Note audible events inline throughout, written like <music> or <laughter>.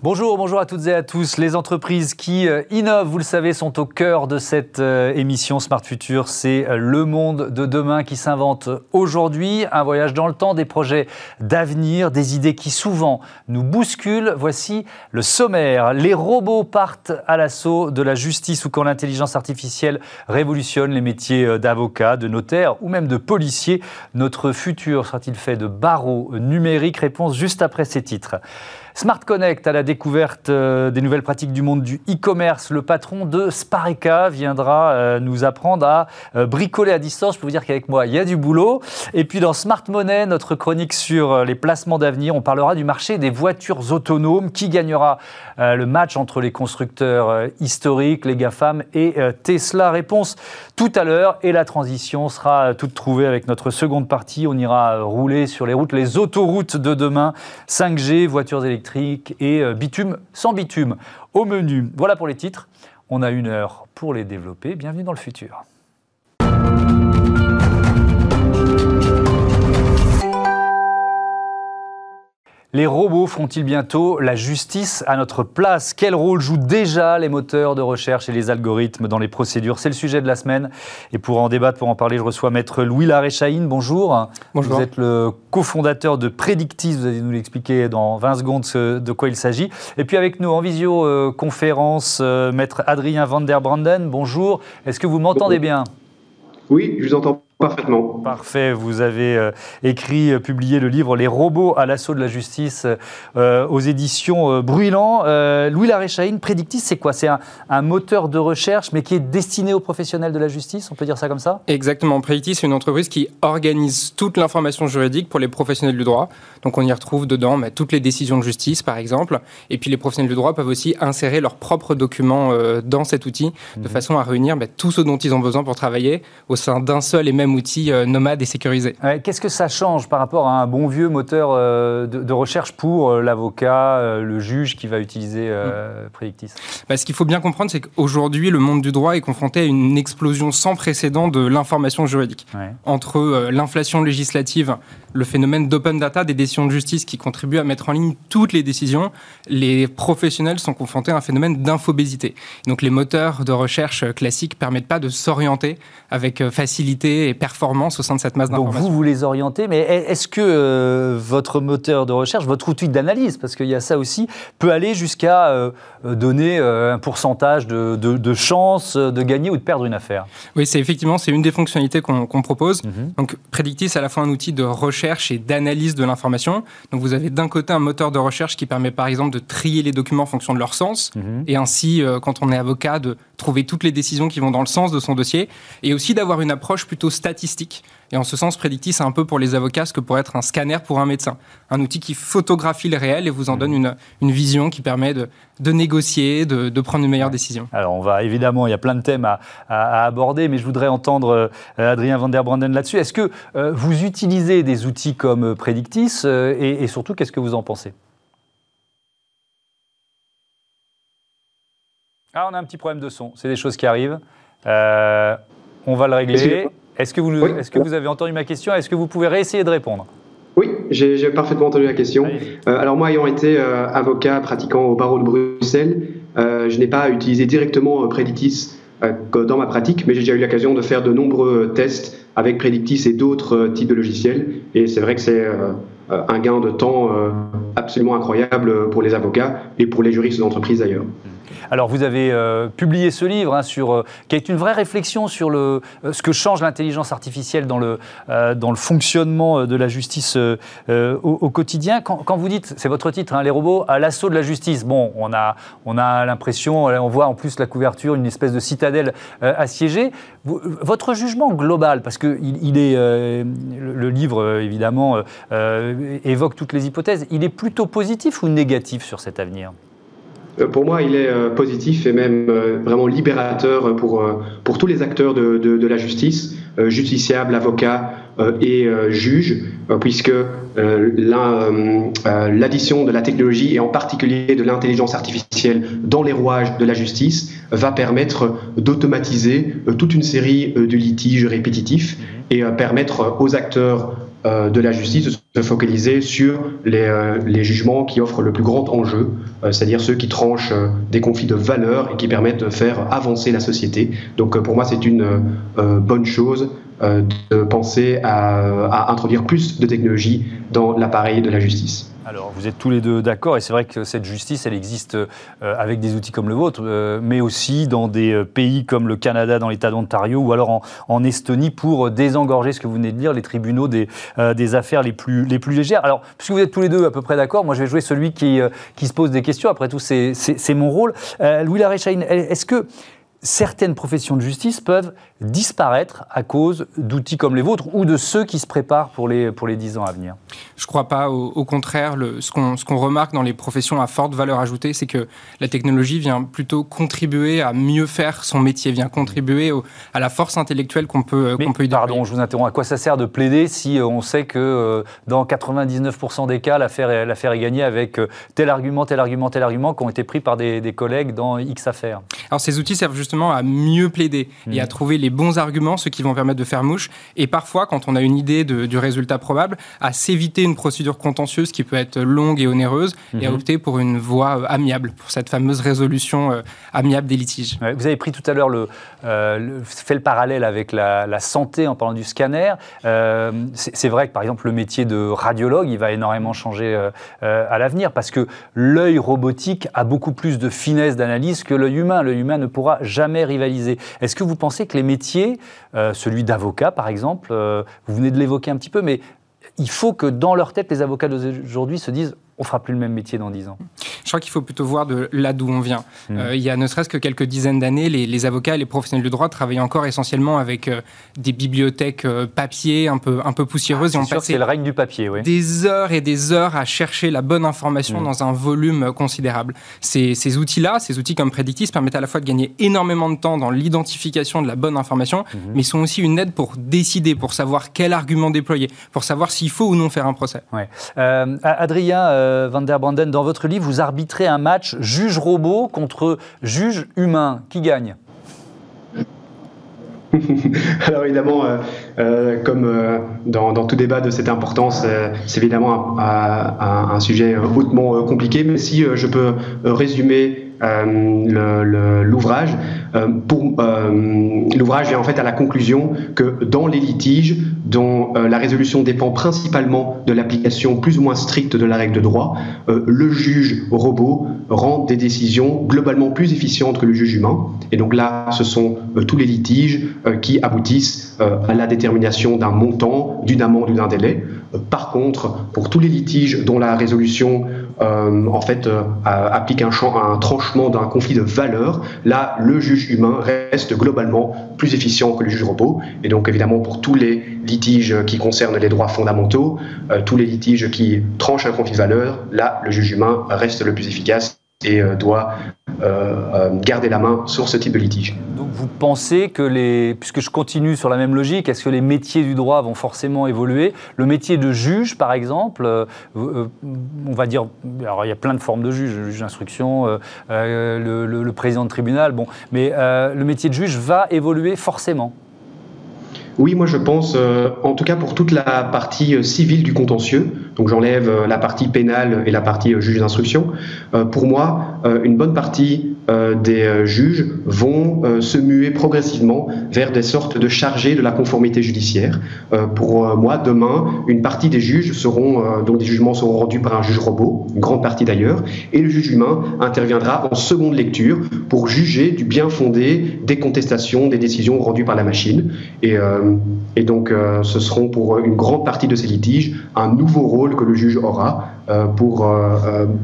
Bonjour, bonjour à toutes et à tous. Les entreprises qui euh, innovent, vous le savez, sont au cœur de cette euh, émission Smart Future. C'est euh, le monde de demain qui s'invente aujourd'hui. Un voyage dans le temps, des projets d'avenir, des idées qui souvent nous bousculent. Voici le sommaire. Les robots partent à l'assaut de la justice ou quand l'intelligence artificielle révolutionne les métiers d'avocat, de notaire ou même de policier. Notre futur sera-t-il fait de barreaux numériques? Réponse juste après ces titres. Smart Connect à la découverte euh, des nouvelles pratiques du monde du e-commerce. Le patron de Spareka viendra euh, nous apprendre à euh, bricoler à distance. Je peux vous dire qu'avec moi, il y a du boulot. Et puis dans Smart Money, notre chronique sur les placements d'avenir, on parlera du marché des voitures autonomes. Qui gagnera le match entre les constructeurs historiques, les GAFAM et Tesla? Réponse tout à l'heure. Et la transition sera toute trouvée avec notre seconde partie. On ira rouler sur les routes, les autoroutes de demain. 5G, voitures électriques et euh, bitume sans bitume au menu. Voilà pour les titres. On a une heure pour les développer. Bienvenue dans le futur. Les robots feront-ils bientôt la justice à notre place? Quel rôle jouent déjà les moteurs de recherche et les algorithmes dans les procédures? C'est le sujet de la semaine. Et pour en débattre, pour en parler, je reçois maître Louis Laréchaïne. Bonjour. Bonjour. Vous êtes le cofondateur de Predictis. Vous allez nous l'expliquer dans 20 secondes de quoi il s'agit. Et puis avec nous en visioconférence, euh, maître Adrien van der Branden. Bonjour. Est-ce que vous m'entendez bien? Oui, je vous entends Parfaitement. Parfait. Vous avez euh, écrit, euh, publié le livre Les robots à l'assaut de la justice euh, aux éditions Brûlant. Louis Laréchaïne, Predictis, c'est quoi? C'est un, moteur de recherche, mais qui est destiné aux professionnels de la justice? On peut dire ça comme ça? Exactement. Predictis, c'est une entreprise qui organise toute l'information juridique pour les professionnels du droit. Donc on y retrouve dedans bah, toutes les décisions de justice, par exemple. Et puis les professionnels du droit peuvent aussi insérer leurs propres documents dans cet outil, de mhm. façon à réunir bah, tout ce dont ils ont besoin pour travailler au sein d'un seul et même outil euh, nomade et sécurisé. Qu'est-ce que ça change par rapport à un bon vieux moteur euh, de, recherche pour euh, l'avocat, le juge qui va utiliser mm. Predictis? Bah, Ce qu'il faut bien comprendre, c'est qu'aujourd'hui, le monde du droit est confronté à une explosion sans précédent de l'information juridique. Entre l'inflation législative, le phénomène d'open data des décisions de justice qui contribuent à mettre en ligne toutes les décisions, les professionnels sont confrontés à un phénomène d'infobésité. Donc les moteurs de recherche classiques permettent pas de s'orienter avec facilité et performance au sein de cette masse d'informations. Donc vous, vous les orientez, mais est-ce que euh, votre moteur de recherche, votre outil d'analyse, parce qu'il y a ça aussi, peut aller jusqu'à euh, donner euh, un pourcentage de, de, chances de gagner ou de perdre une affaire? Oui, c'est effectivement c'est une des fonctionnalités qu'on propose. Mhm. Donc Predictis, c'est à la fois un outil de recherche et d'analyse de l'information. Donc vous avez d'un côté un moteur de recherche qui permet par exemple de trier les documents en fonction de leur sens, mhm. et ainsi, quand on est avocat, de trouver toutes les décisions qui vont dans le sens de son dossier, et aussi d'avoir une approche plutôt statistique. Et en ce sens, Predictis, c'est un peu pour les avocats ce que pourrait être un scanner pour un médecin. Un outil qui photographie le réel et vous en donne une, une vision qui permet de, de négocier, de, de, prendre une meilleure décision. Alors, on va évidemment, il y a plein de thèmes à, à, aborder, mais je voudrais entendre euh, Adrien van der Branden là-dessus. Est-ce que euh, vous utilisez des outils comme Predictis euh, et, et surtout, qu'est-ce que vous en pensez? Ah, on a un petit problème de son. C'est des choses qui arrivent. Euh, on va le régler. Est-ce que, vous, est que vous avez entendu ma question? Est-ce que vous pouvez réessayer de répondre? Oui, j'ai parfaitement entendu la question. Euh, alors moi, ayant été euh, avocat pratiquant au barreau de Bruxelles, je n'ai pas utilisé directement Predictis dans ma pratique, mais j'ai déjà eu l'occasion de faire de nombreux tests avec Predictis et d'autres types de logiciels. Et c'est vrai que c'est un gain de temps absolument incroyable pour les avocats et pour les juristes d'entreprise d'ailleurs. Alors, vous avez euh, publié ce livre hein, sur, euh, qui est une vraie réflexion sur le, euh, ce que change l'intelligence artificielle dans le, dans le fonctionnement de la justice au, quotidien. Quand, vous dites, c'est votre titre, hein, les robots à l'assaut de la justice, bon, on a, on a l'impression, on voit en plus la couverture, une espèce de citadelle assiégée. votre jugement global, parce que il, est, le, livre évidemment évoque toutes les hypothèses, il est plutôt positif ou négatif sur cet avenir euh, pour moi, il est euh, positif et même euh, vraiment libérateur pour, pour tous les acteurs de, de, la justice, justiciables, avocats et juges, puisque l'addition de la technologie et en particulier de l'intelligence artificielle dans les rouages de la justice va permettre d'automatiser toute une série de litiges répétitifs et permettre aux acteurs de la justice de se focaliser sur les, euh, jugements qui offrent le plus grand enjeu, euh, c'est-à-dire ceux qui tranchent des conflits de valeurs et qui permettent de faire avancer la société. Donc pour moi, c'est une bonne chose de penser à, à introduire plus de technologie dans l'appareil de la justice. Alors, vous êtes tous les deux d'accord, et c'est vrai que cette justice, elle existe euh, avec des outils comme le vôtre, euh, mais aussi dans des euh, pays comme le Canada, dans l'État d'Ontario, ou alors en, Estonie, pour désengorger ce que vous venez de dire, les tribunaux des, affaires les plus, légères. Alors, puisque vous êtes tous les deux à peu près d'accord, moi je vais jouer celui qui, se pose des questions. Après tout, c'est mon rôle. Louis Laréchaïne, est-ce que certaines professions de justice peuvent disparaître à cause d'outils comme les vôtres ou de ceux qui se préparent pour les, pour les 10 ans à venir Je ne crois pas. Au, contraire, le, ce qu'on remarque dans les professions à forte valeur ajoutée, c'est que la technologie vient plutôt contribuer à mieux faire son métier, vient contribuer à la force intellectuelle qu'on peut, qu'on peut y Pardon, je vous interromps. À quoi ça sert de plaider si euh, on sait que euh, dans 99% des cas, l'affaire est, gagnée avec euh, tel argument, tel argument, tel argument qui ont été pris par des, des collègues dans X affaires? Alors ces outils servent justement à mieux plaider et à mmh. trouver les bons arguments, ceux qui vont permettre de faire mouche. Et parfois, quand on a une idée du résultat probable, à s'éviter une procédure contentieuse qui peut être longue et onéreuse et à mmh. opter pour une voie euh, amiable, pour cette fameuse résolution euh, amiable des litiges. vous avez pris tout à l'heure le, euh, fait le parallèle avec la, santé en parlant du scanner. c'est vrai que par exemple le métier de radiologue, il va énormément changer à l'avenir parce que l'œil robotique a beaucoup plus de finesse d'analyse que l'œil humain. L'œil humain ne pourra jamais rivaliser. Est-ce que vous pensez que les métiers, euh, celui d'avocat par exemple, euh, vous venez de l'évoquer un petit peu, mais il faut que dans leur tête, les avocats d'aujourd'hui se disent on fera plus le même métier dans 10 ans Je crois qu'il faut plutôt voir de là d'où on vient. Mmh. Euh, il y a ne serait-ce que quelques dizaines d'années, les, avocats et les professionnels du droit travaillaient encore essentiellement avec euh, des bibliothèques euh, papier un peu, un peu poussiéreuses. Ah, et c'est le règne du papier, oui. Des heures et des heures à chercher la bonne information mmh. dans un volume considérable. Ces, ces outils-là, ces outils comme Predictis, permettent à la fois de gagner énormément de temps dans l'identification de la bonne information, mmh. mais sont aussi une aide pour décider, pour savoir quel argument déployer, pour savoir s'il faut ou non faire un procès. Ouais. Adrien, euh, Van der Branden, dans votre livre, vous arbitrez un match juge robot contre juge humain. Qui gagne? <laughs> Alors évidemment, euh, euh, comme dans, tout débat de cette importance, c'est évidemment un, sujet hautement compliqué, mais si je peux résumer l'ouvrage, pour l'ouvrage vient en fait à la conclusion que dans les litiges dont euh, la résolution dépend principalement de l'application plus ou moins stricte de la règle de droit, euh, le juge robot rend des décisions globalement plus efficientes que le juge humain. Et donc là, ce sont euh, tous les litiges qui aboutissent à la détermination d'un montant, d'une amende ou d'un délai. par contre, pour tous les litiges dont la résolution en fait applique un, champ, un tranchement d'un conflit de valeurs, là, le juge humain reste globalement plus efficient que le juge robot. Et donc évidemment, pour tous les litiges qui concernent les droits fondamentaux, euh, tous les litiges qui tranchent un conflit de valeurs, là, le juge humain reste le plus efficace et euh, doit euh, garder la main sur ce type de litige. Donc vous pensez que les, puisque je continue sur la même logique, est-ce que les métiers du droit vont forcément évoluer? Le métier de juge, par exemple, on va dire, alors il y a plein de formes de juge, le juge d'instruction, le, le, président de tribunal, bon, mais le métier de juge va évoluer forcément? Oui, moi je pense, euh, en tout cas pour toute la partie euh, civile du contentieux, donc j'enlève euh, la partie pénale et la partie juge d'instruction, pour moi, une bonne partie des juges vont se muer progressivement vers des sortes de chargés de la conformité judiciaire. pour moi, demain, une partie des juges seront, donc des jugements seront rendus par un juge robot, une grande partie d'ailleurs, et le juge humain interviendra en seconde lecture pour juger du bien fondé des contestations, des décisions rendues par la machine. Et euh, et donc, euh, ce seront pour une grande partie de ces litiges un nouveau rôle que le juge aura euh, pour,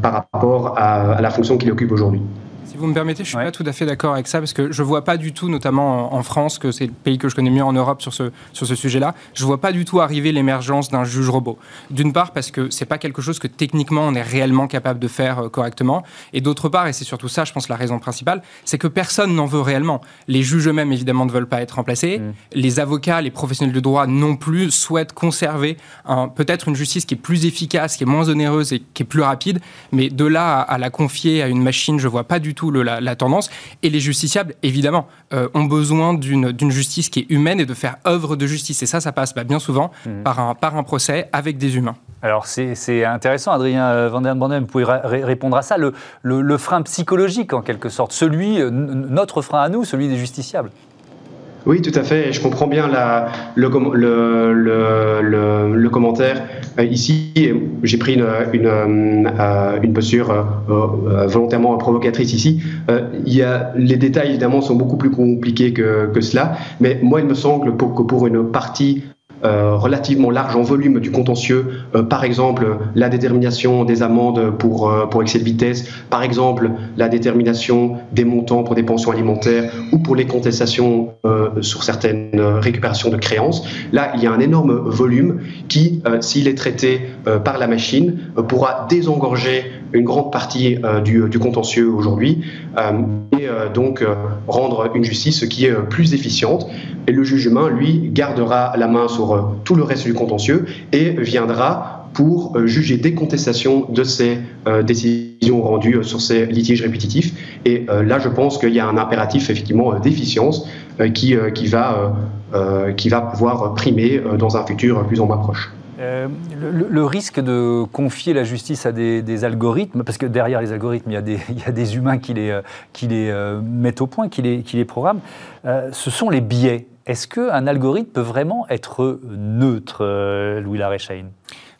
par rapport à la fonction qu'il occupe aujourd'hui. Si vous me permettez, je suis pas tout à fait d'accord avec ça parce que je vois pas du tout, notamment en, France, que c'est le pays que je connais mieux en Europe sur ce, sur ce sujet-là, je vois pas du tout arriver l'émergence d'un juge robot. D'une part parce que c'est pas quelque chose que techniquement on est réellement capable de faire euh, correctement, et d'autre part, et c'est surtout ça, je pense, la raison principale, c'est que personne n'en veut réellement. Les juges eux-mêmes, évidemment, ne veulent pas être remplacés. Mm. Les avocats, les professionnels de droit non plus souhaitent conserver peut-être une justice qui est plus efficace, qui est moins onéreuse et qui est plus rapide, mais de là à, à la confier à une machine, je vois pas du du tout la, tendance. Et les justiciables, évidemment, ont besoin d'une justice qui est humaine et de faire œuvre de justice. Et ça, ça passe bah, bien souvent mmh. par, un, par un procès avec des humains. Alors c'est intéressant, Adrien Van den Branden, vous pouvez répondre à ça. Le, le, frein psychologique, en quelque sorte, celui, notre frein à nous, celui des justiciables. Oui, tout à fait. Je comprends bien la, le, le, le, commentaire. Euh, ici, j'ai pris une, une, euh, une posture euh, volontairement provocatrice ici. il y a, les détails, évidemment, sont beaucoup plus compliqués que, que cela. Mais moi, il me semble que pour une partie relativement large en volume du contentieux, euh, par exemple la détermination des amendes pour, euh, pour excès de vitesse, par exemple la détermination des montants pour des pensions alimentaires ou pour les contestations sur certaines récupérations de créances. Là, il y a un énorme volume qui, s'il est traité par la machine, pourra désengorger une grande partie du, du, contentieux aujourd'hui et donc rendre une justice qui est plus efficiente. Et le juge humain, lui, gardera la main sur euh, tout le reste du contentieux et viendra pour euh, juger des contestations de ces euh, décisions rendues sur ces litiges répétitifs. Et là, je pense qu'il y a un impératif effectivement d'efficience qui, qui, va, qui va pouvoir primer dans un futur plus ou moins proche. le, risque de confier la justice à des, algorithmes, parce que derrière les algorithmes, il y a des, il y a des humains qui les, qui les mettent au point, qui les, qui les programment, ce sont les biais. Est-ce qu'un algorithme peut vraiment être neutre, euh, Louis Laréchaïne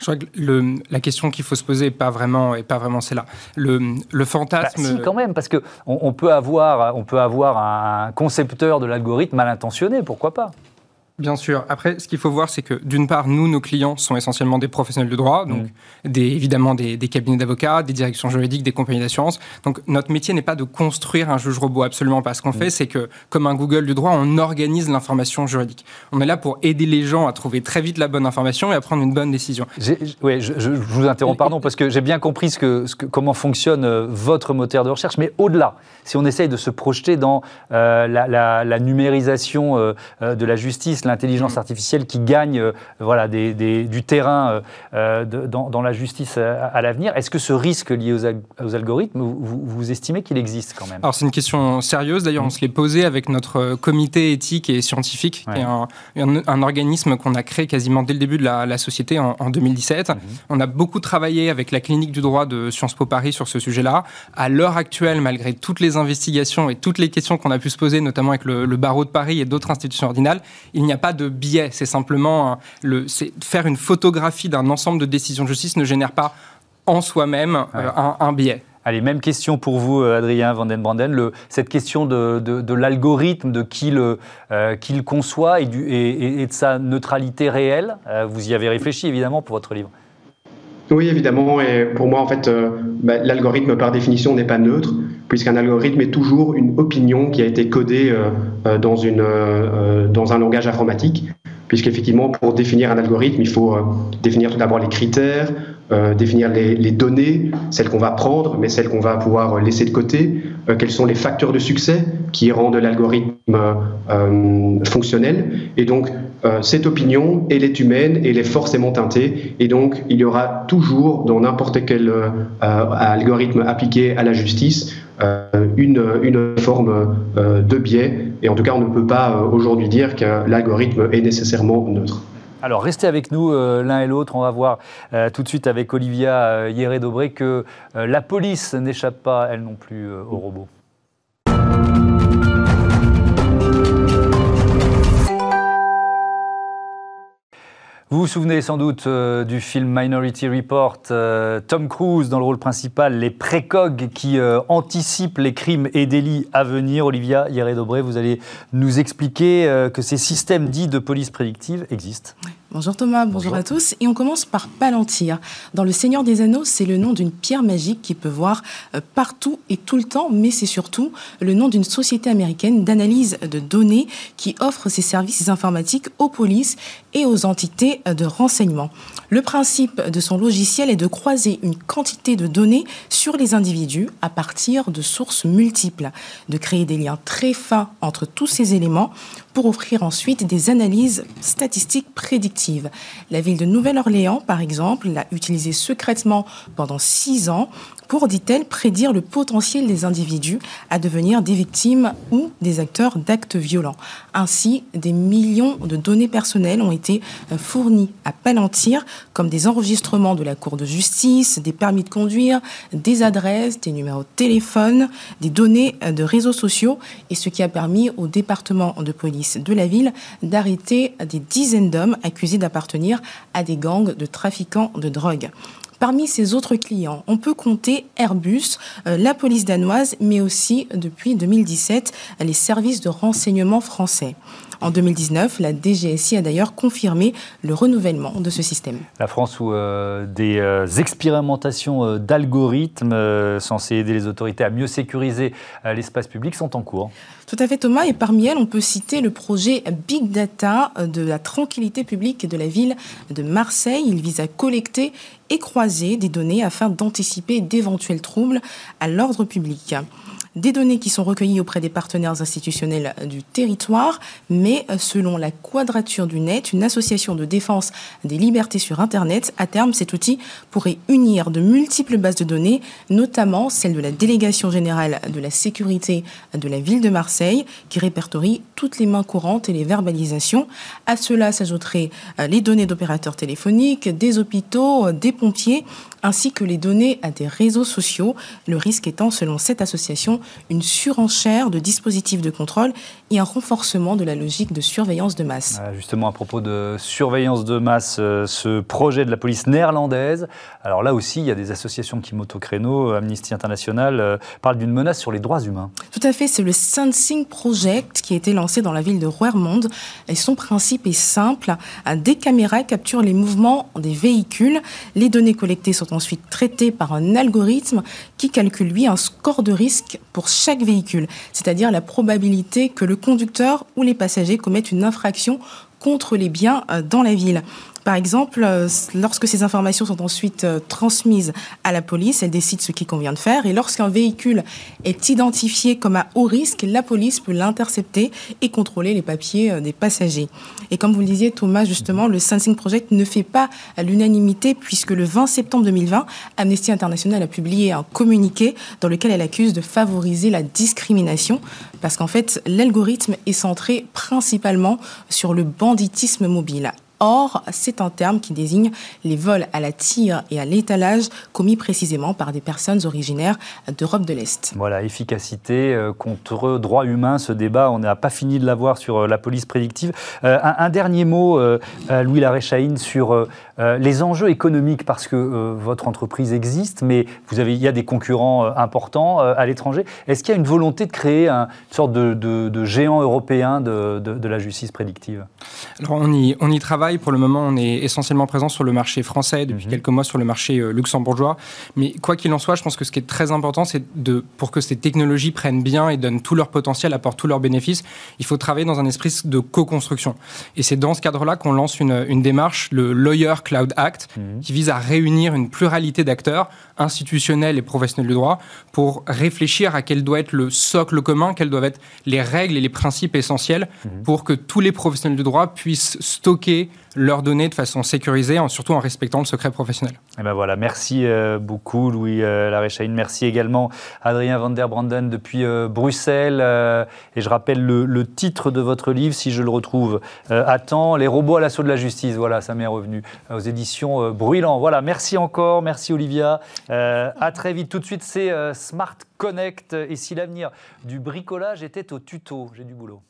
je crois que la question qu'il faut se poser n'est pas vraiment, est pas vraiment celle-là. Le, le, fantasme. Bah, si, quand même, parce qu'on on peut, avoir, on peut avoir un concepteur de l'algorithme mal intentionné, pourquoi pas? Bien sûr. Après, ce qu'il faut voir, c'est que d'une part, nous, nos clients sont essentiellement des professionnels de droit, donc mm. des, évidemment des, cabinets d'avocats, des directions juridiques, des compagnies d'assurance. Donc notre métier n'est pas de construire un juge robot, absolument pas. Ce qu'on mm. fait, c'est que, comme un Google du droit, on organise l'information juridique. On est là pour aider les gens à trouver très vite la bonne information et à prendre une bonne décision. Oui, je, je, vous interromps, pardon, parce que j'ai bien compris ce que, ce que, comment fonctionne euh, votre moteur de recherche, mais au-delà, si on essaye de se projeter dans euh, la, numérisation euh, de la justice, l'intelligence artificielle qui gagne euh, voilà, du terrain euh, euh, dans, la justice à, l'avenir. Est-ce que ce risque lié aux, algorithmes, vous, estimez qu'il existe quand même? Alors c'est une question sérieuse. D'ailleurs, on se l'est posé avec notre comité éthique et scientifique, qui est un, organisme qu'on a créé quasiment dès le début de la, société en, 2017. Mhm. On a beaucoup travaillé avec la clinique du droit de Sciences Po Paris sur ce sujet-là. À l'heure actuelle, malgré toutes les investigations et toutes les questions qu'on a pu se poser, notamment avec le, le barreau de Paris et d'autres institutions ordinales, il n'y a pas de biais. C'est simplement le, faire une photographie d'un ensemble de décisions de justice ne génère pas en soi-même euh, un, biais. Allez, même question pour vous, euh, Adrien Van den Branden. Le, cette question de, de, l'algorithme, de qui le, euh, qui le conçoit et, du, et, de sa neutralité réelle, vous y avez réfléchi évidemment pour votre livre. Oui, évidemment. Et pour moi, en fait, bah, l'algorithme, par définition, n'est pas neutre, puisqu'un algorithme est toujours une opinion qui a été codée dans, une, dans un langage informatique puisqu'effectivement, pour définir un algorithme, il faut euh, définir tout d'abord les critères, euh, définir les, données, celles qu'on va prendre, mais celles qu'on va pouvoir laisser de côté, euh, quels sont les facteurs de succès qui rendent l'algorithme fonctionnel. Et donc, cette opinion, elle est humaine, elle est forcément teintée, et donc il y aura toujours, dans n'importe quel algorithme appliqué à la justice, une, forme de biais et en tout cas, on ne peut pas euh, aujourd'hui dire que l'algorithme est nécessairement neutre. Alors restez avec nous euh, l'un et l'autre. On va voir euh, tout de suite avec Olivia Hieré-Dobré que la police n'échappe pas, elle non plus, aux robots. Vous vous souvenez sans doute euh, du film Minority Report, euh, Tom Cruise dans le rôle principal, les précogs qui euh, anticipent les crimes et délits à venir. Olivia Hieré-Dobré, vous allez nous expliquer que ces systèmes dits de police prédictive existent. Bonjour Thomas, bonjour, à tous. Et on commence par Palantir. Dans Le Seigneur des Anneaux, c'est le nom d'une pierre magique qui peut voir euh, partout et tout le temps, mais c'est surtout le nom d'une société américaine d'analyse de données qui offre ses services informatiques aux polices et aux entités de renseignement. Le principe de son logiciel est de croiser une quantité de données sur les individus à partir de sources multiples, de créer des liens très fins entre tous ces éléments pour offrir ensuite des analyses statistiques prédictives. La ville de Nouvelle-Orléans, par exemple, l'a utilisé secrètement pendant six ans pour, dit-elle, prédire le potentiel des individus à devenir des victimes ou des acteurs d'actes violents. Ainsi, des millions de données personnelles ont été euh, fournies à Palantir, comme des enregistrements de la Cour de justice, des permis de conduire, des adresses, des numéros de téléphone, des données euh, de réseaux sociaux, et ce qui a permis au département de police de la ville d'arrêter des dizaines d'hommes accusés d'appartenir à des gangs de trafiquants de drogue. Parmi ses autres clients, on peut compter Airbus, euh, la police danoise, mais aussi depuis 2017 les services de renseignement français. En 2019, la DGSI a d'ailleurs confirmé le renouvellement de ce système. La France où euh, des euh, expérimentations d'algorithmes censés aider les autorités à mieux sécuriser l'espace public sont en cours. Tout à fait Thomas, et parmi elles, on peut citer le projet Big Data de la tranquillité publique de la ville de Marseille. Il vise à collecter et croiser des données afin d'anticiper d'éventuels troubles à l'ordre public des données qui sont recueillies auprès des partenaires institutionnels du territoire, mais euh, selon la Quadrature du Net, une association de défense des libertés sur Internet, à terme, cet outil pourrait unir de multiples bases de données, notamment celle de la Délégation générale de la sécurité de la ville de Marseille, qui répertorie toutes les mains courantes et les verbalisations. À cela s'ajouteraient euh, les données d'opérateurs téléphoniques, des hôpitaux, euh, des pompiers, ainsi que les données à des réseaux sociaux, le risque étant, selon cette association, une surenchère de dispositifs de contrôle et un renforcement de la logique de surveillance de masse. Justement, à propos de surveillance de masse, euh, ce projet de la police néerlandaise, alors là aussi, il y a des associations qui montent au créneau. Amnesty International euh, parle d'une menace sur les droits humains. Tout à fait, c'est le Sensing Project qui a été lancé dans la ville de Roermond. Et son principe est simple. Des caméras capturent les mouvements des véhicules. Les données collectées sont ensuite traité par un algorithme qui calcule, lui, un score de risque pour chaque véhicule, c'est-à-dire la probabilité que le conducteur ou les passagers commettent une infraction contre les biens euh, dans la ville. Par exemple, euh, lorsque ces informations sont ensuite euh, transmises à la police, elle décide ce qu'il convient de faire. Et lorsqu'un véhicule est identifié comme à haut risque, la police peut l'intercepter et contrôler les papiers euh, des passagers. Et comme vous le disiez, Thomas, justement, le Sensing Project ne fait pas l'unanimité puisque le 20 septembre 2020, Amnesty International a publié un communiqué dans lequel elle accuse de favoriser la discrimination parce qu'en fait, l'algorithme est centré principalement sur le banditisme mobile. Or, c'est un terme qui désigne les vols à la tire et à l'étalage commis précisément par des personnes originaires d'Europe de l'Est. Voilà, efficacité euh, contre droits humains, ce débat, on n'a pas fini de l'avoir sur euh, la police prédictive. Euh, un, dernier mot, Louis Laréchaïne, sur les enjeux économiques, parce que votre entreprise existe, mais vous avez, il y a des concurrents importants à l'étranger. Est-ce qu'il y a une volonté de créer une sorte de, géant européen de, de, la justice prédictive? Alors, on y, on y travaille pour le moment, on est essentiellement présent sur le marché français, depuis mhm. quelques mois sur le marché euh, luxembourgeois. Mais quoi qu'il en soit, je pense que ce qui est très important, c'est de, pour que ces technologies prennent bien et donnent tout leur potentiel, apportent tous leurs bénéfices, il faut travailler dans un esprit de co-construction. Et c'est dans ce cadre-là qu'on lance une, une, démarche, le Lawyer Cloud Act, mhm. qui vise à réunir une pluralité d'acteurs institutionnels et professionnels du droit pour réfléchir à quel doit être le socle commun, quelles doivent être les règles et les principes essentiels mhm. pour que tous les professionnels du droit puissent stocker leurs données de façon sécurisée, surtout en respectant le secret professionnel. Eh ben voilà, merci euh, beaucoup Louis euh, Laréchaïne. Merci également Adrien van der Branden depuis euh, Bruxelles. et je rappelle le, titre de votre livre, si je le retrouve à temps, Les robots à l'assaut de la justice. Voilà, ça m'est revenu aux éditions Brûlant. Voilà, merci encore, merci Olivia. à très vite. Tout de suite, c'est Smart Connect. Et si l'avenir du bricolage était au tuto, j'ai du boulot.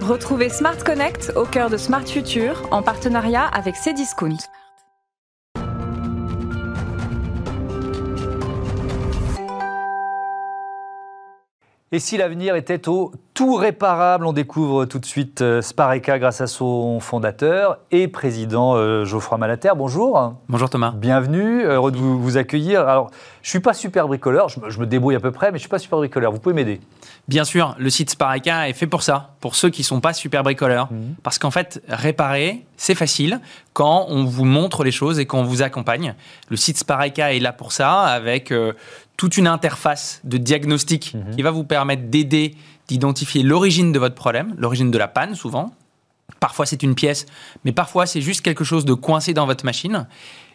Retrouvez Smart Connect au cœur de Smart Future en partenariat avec Cdiscount. Et si l'avenir était au tout réparable On découvre tout de suite euh, Spareka grâce à son fondateur et président euh, Geoffroy Malater. Bonjour. Bonjour Thomas. Bienvenue, heureux de vous, accueillir. Alors, je ne suis pas super bricoleur, je, me débrouille à peu près, mais je ne suis pas super bricoleur. Vous pouvez m'aider Bien sûr, le site Spareka est fait pour ça, pour ceux qui ne sont pas super bricoleurs. Mhm. Parce qu'en fait, réparer, c'est facile quand on vous montre les choses et qu'on vous accompagne. Le site Spareka est là pour ça, avec euh, toute une interface de diagnostic mhm. qui va vous permettre d'aider, d'identifier l'origine de votre problème, l'origine de la panne souvent, Parfois c'est une pièce, mais parfois c'est juste quelque chose de coincé dans votre machine.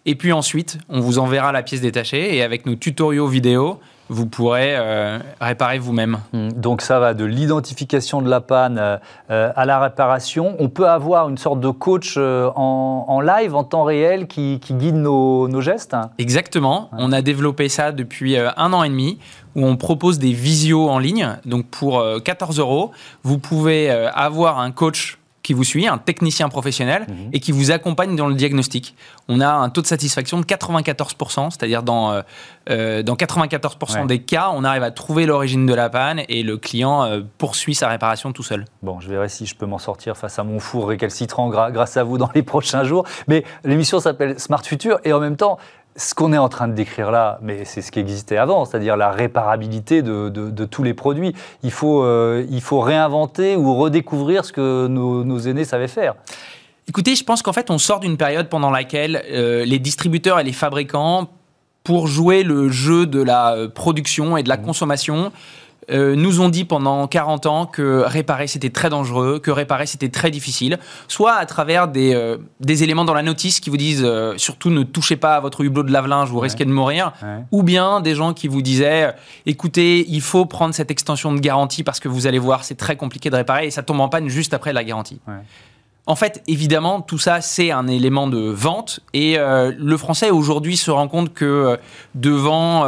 Et puis ensuite, on vous enverra la pièce détachée et avec nos tutoriaux vidéo, vous pourrez euh, réparer vous-même. Hmm. Donc ça va de l'identification de la panne euh, euh, à la réparation. On peut avoir une sorte de coach en, live, en temps réel, qui, guide nos, gestes Exactement. On a développé ça depuis un an et demi, où on propose des visios en ligne. Donc pour 14 euros, vous pouvez avoir un coach qui vous suit, un technicien professionnel, mhm. et qui vous accompagne dans le diagnostic. On a un taux de satisfaction de 94%, c'est-à-dire dans, euh, euh, dans 94% des cas, on arrive à trouver l'origine de la panne et le client euh, poursuit sa réparation tout seul. Bon, je verrai si je peux m'en sortir face à mon four récalcitrant grâce à vous dans les prochains jours. Mais l'émission s'appelle Smart Future et en même temps, ce qu'on est en train de décrire là, mais c'est ce qui existait avant, c'est-à-dire la réparabilité de, tous les produits. Il faut, euh, il faut réinventer ou redécouvrir ce que nos, aînés savaient faire. Écoutez, je pense qu'en fait, on sort d'une période pendant laquelle euh, les distributeurs et les fabricants, pour jouer le jeu de la euh, production et de la mmh. consommation, euh, nous ont dit pendant 40 ans que réparer c'était très dangereux, que réparer c'était très difficile, soit à travers des, euh, des, éléments dans la notice qui vous disent euh, surtout ne touchez pas à votre hublot de lave-linge, vous risquez de mourir, ou bien des gens qui vous disaient écoutez, il faut prendre cette extension de garantie parce que vous allez voir, c'est très compliqué de réparer et ça tombe en panne juste après la garantie. En fait, évidemment, tout ça, c'est un élément de vente. Et le français, aujourd'hui, se rend compte que devant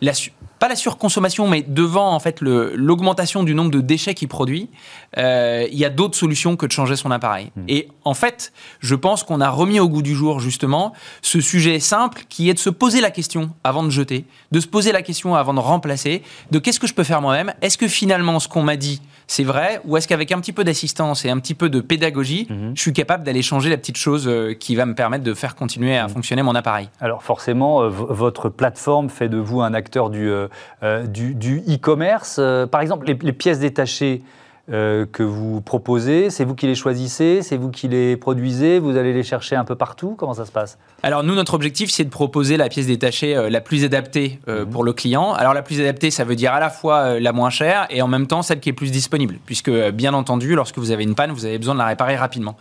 la, pas la surconsommation, mais devant en fait l'augmentation du nombre de déchets qu'il produit, euh, il y a d'autres solutions que de changer son appareil. Hmm. Et en fait, je pense qu'on a remis au goût du jour justement ce sujet simple qui est de se poser la question avant de jeter, de se poser la question avant de remplacer, de qu'est-ce que je peux faire moi-même? Est-ce que finalement ce qu'on m'a dit c'est vrai Ou est-ce qu'avec un petit peu d'assistance et un petit peu de pédagogie, hmm. je suis capable d'aller changer la petite chose euh, qui va me permettre de faire continuer à hmm. fonctionner mon appareil? Alors forcément, euh, votre plateforme fait de vous un acteur du euh, du e-commerce. Euh, par exemple, les, pièces détachées euh, que vous proposez, c'est vous qui les choisissez, c'est vous qui les produisez, vous allez les chercher un peu partout Comment ça se passe? Alors nous, notre objectif, c'est de proposer la pièce détachée la plus adaptée mhm. pour le client. Alors la plus adaptée, ça veut dire à la fois la moins chère et en même temps celle qui est plus disponible, puisque bien entendu, lorsque vous avez une panne, vous avez besoin de la réparer rapidement.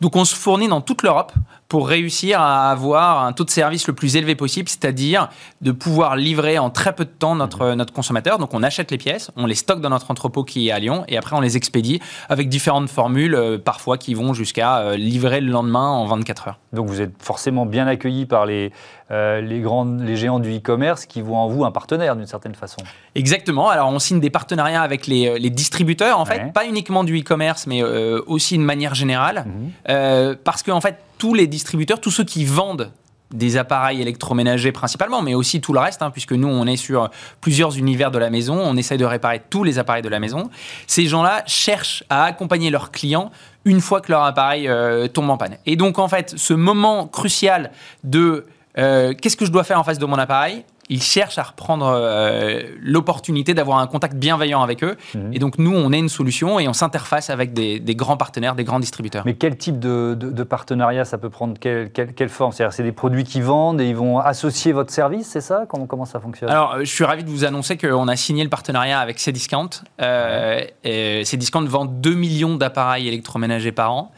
Donc on se fournit dans toute l'Europe pour réussir à avoir un taux de service le plus élevé possible, c'est-à-dire de pouvoir livrer en très peu de temps notre, mhm. notre consommateur. Donc on achète les pièces, on les stocke dans notre entrepôt qui est à Lyon et après on les expédie avec différentes formules, euh, parfois qui vont jusqu'à euh, livrer le lendemain en 24 heures. Donc vous êtes forcément bien accueilli par les, euh, les, grandes, les géants du e-commerce qui voient en vous un partenaire d'une certaine façon. Exactement. Alors on signe des partenariats avec les, les distributeurs, en fait, pas uniquement du e-commerce, mais aussi de manière générale, mhm. parce qu'en en fait, tous les distributeurs, tous ceux qui vendent des appareils électroménagers principalement, mais aussi tout le reste, hein, puisque nous, on est sur plusieurs univers de la maison, on essaye de réparer tous les appareils de la maison. Ces gens-là cherchent à accompagner leurs clients une fois que leur appareil euh, tombe en panne. Et donc, en fait, ce moment crucial de euh, qu'est-ce que je dois faire en face de mon appareil? Ils cherchent à reprendre euh, l'opportunité d'avoir un contact bienveillant avec eux. Mhm. Et donc, nous, on est une solution et on s'interface avec des, grands partenaires, des grands distributeurs. Mais quel type de, partenariat ça peut prendre? Quelle, quelle, forme? C'est-à-dire, c'est des produits qui vendent et ils vont associer votre service, c'est ça? Comment, comment ça fonctionne? Alors, euh, je suis ravi de vous annoncer qu'on a signé le partenariat avec Cdiscount. Euh, Cdiscount vend 2 millions d'appareils électroménagers par an.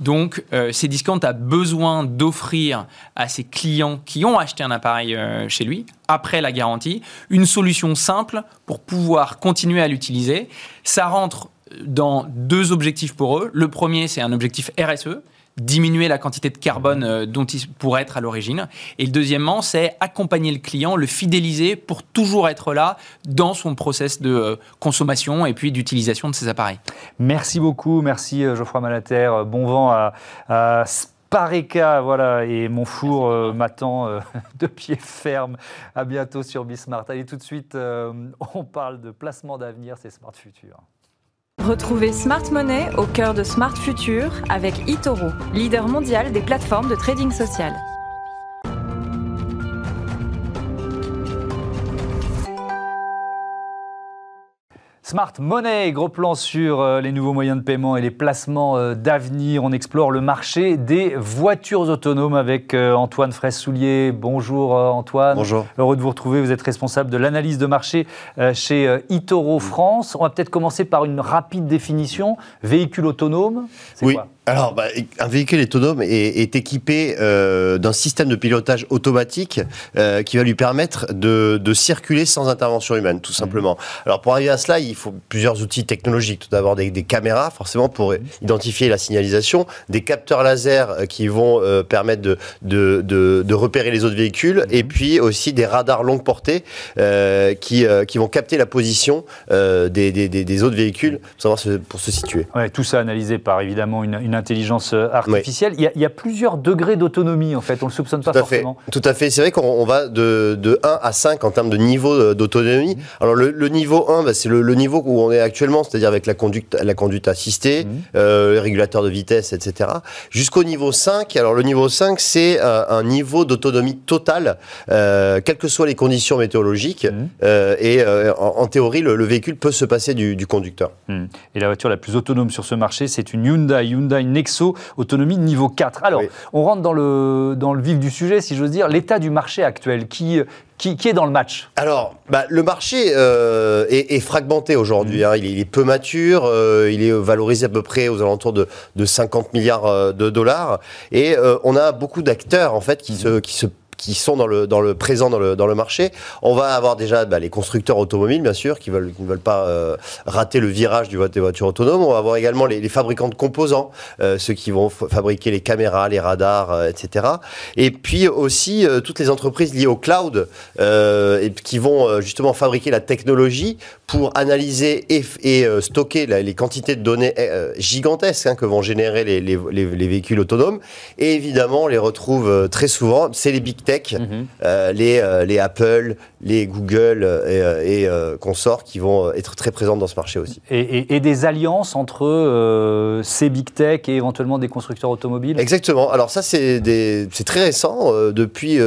Donc, euh, Cdiscount a besoin d'offrir à ses clients qui ont acheté un appareil euh, chez lui, après la garantie, une solution simple pour pouvoir continuer à l'utiliser. Ça rentre dans deux objectifs pour eux. Le premier, c'est un objectif RSE, diminuer la quantité de carbone euh, dont il pourrait être à l'origine. Et le deuxièmement, c'est accompagner le client, le fidéliser pour toujours être là dans son process de euh, consommation et puis d'utilisation de ses appareils. Merci beaucoup, merci euh, Geoffroy Malater. Bon vent à, à Pareca, voilà, et mon four m'attend <laughs> de pied ferme. À bientôt sur Bismart. Allez, tout de suite, on parle de placement d'avenir, c'est Smart Future. Retrouvez Smart Money au cœur de Smart Future avec eToro, leader mondial des plateformes de trading social. Smart Money, gros plan sur euh, les nouveaux moyens de paiement et les placements euh, d'avenir. On explore le marché des voitures autonomes avec euh, Antoine Fraisse-Soulier. Bonjour Antoine. Bonjour. Heureux de vous retrouver. Vous êtes responsable de l'analyse de marché chez eToro France. On va peut-être commencer par une rapide définition. Véhicule autonome, c'est oui. Alors, bah, un véhicule autonome est, équipé euh, d'un système de pilotage automatique euh, qui va lui permettre de, circuler sans intervention humaine, tout simplement. Alors, pour arriver à cela, il faut plusieurs outils technologiques. Tout d'abord, des, caméras, forcément, pour identifier la signalisation, des capteurs laser qui vont permettre de, de, repérer les autres véhicules, et puis aussi des radars longue portée qui, qui vont capter la position des, des, autres véhicules pour, savoir pour se situer. Ouais, tout ça analysé par évidemment une, une intelligence euh, artificielle. Il, y a, plusieurs degrés d'autonomie en fait, on ne le soupçonne pas Tout à forcément. Fait. Tout à fait, c'est vrai qu'on va de, de, 1 à 5 en termes de niveau euh, d'autonomie. Mmh. Alors le, niveau 1, bah, c'est le, niveau où on est actuellement, c'est-à-dire avec la conduite, la conduite assistée, mmh. euh, les régulateurs de vitesse, etc. Jusqu'au niveau 5, alors le niveau 5, c'est un niveau d'autonomie totale, quelles que soient les conditions météorologiques. Mmh. et en, théorie, le, véhicule peut se passer du, du conducteur. Et la voiture la plus autonome sur ce marché, c'est une Hyundai, Hyundai Nexo, autonomie niveau 4. Alors, on rentre dans le, dans le vif du sujet, si j'ose dire, l'état du marché actuel, qui, qui, est dans le match? Alors, bah, le marché euh, est, fragmenté aujourd'hui. Hein. Il, est, peu mature, euh, il est valorisé à peu près aux alentours de, de 50 milliards euh, de dollars. Et on a beaucoup d'acteurs en fait qui, se, qui se qui sont dans le, dans le présent dans le, dans le marché. On va avoir déjà bah, les constructeurs automobiles, bien sûr, qui, veulent, qui ne veulent pas euh, rater le virage du, des voitures autonomes. On va avoir également les, fabricants de composants, euh, ceux qui vont fabriquer les caméras, les radars, euh, etc. Et puis aussi toutes les entreprises liées au cloud et qui vont justement fabriquer la technologie pour analyser et, et stocker les quantités de données gigantesques hein, que vont générer les, les, les, véhicules autonomes. Et évidemment, on les retrouve très souvent, c'est les big tech Mhm. Euh, les, euh, les Apple, les Google euh, et, consorts qui vont être très présentes dans ce marché aussi. Et, des alliances entre ces big tech et éventuellement des constructeurs automobiles? Exactement. Alors ça, c'est très récent. depuis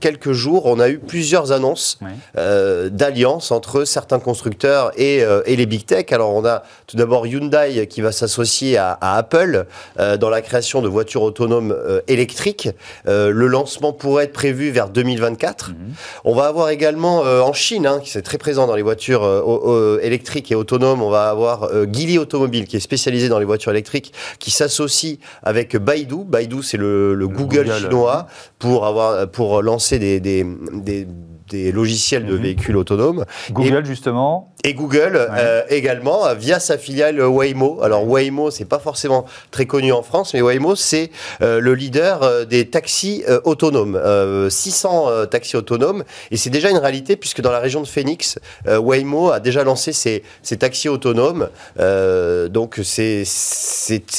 quelques jours, on a eu plusieurs annonces d'alliances entre certains constructeurs et, les big tech. Alors on a tout d'abord Hyundai qui va s'associer à, Apple dans la création de voitures autonomes électriques. le lancement pourrait être prévu vers 2024. Mhm. On va avoir également euh, en Chine, hein, qui est très présent dans les voitures euh, électriques et autonomes, on va avoir euh, Geely Automobile, qui est spécialisé dans les voitures électriques, qui s'associe avec Baidu. Baidu, c'est le, Google, chinois, pour, avoir, pour lancer des, des, des logiciels de mhm. véhicules autonomes. Google, justement. Et Google euh, également euh, via sa filiale Waymo. Alors Waymo, c'est pas forcément très connu en France, mais Waymo c'est euh, le leader des taxis autonomes, 600 taxis autonomes, et c'est déjà une réalité puisque dans la région de Phoenix, Waymo a déjà lancé ses, ses taxis autonomes, donc c'est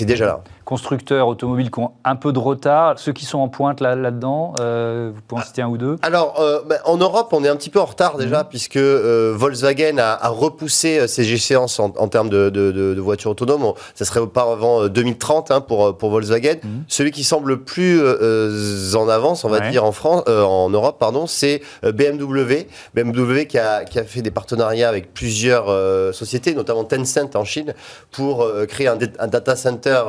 déjà là constructeurs automobiles qui ont un peu de retard, ceux qui sont en pointe là-dedans, euh, vous pouvez en citer un ou deux? Alors, euh, ben, en Europe, on est un petit peu en retard déjà, mhm. puisque euh, Volkswagen a, repoussé ses échéances en, termes de, voitures autonomes. Ça serait pas avant 2030 hein, pour, pour Volkswagen. Mhm. Celui qui semble le plus en avance, on va dire, en, France, en Europe, pardon, c'est BMW. BMW qui a, qui a fait des partenariats avec plusieurs sociétés, notamment Tencent en Chine, pour créer un, un, data center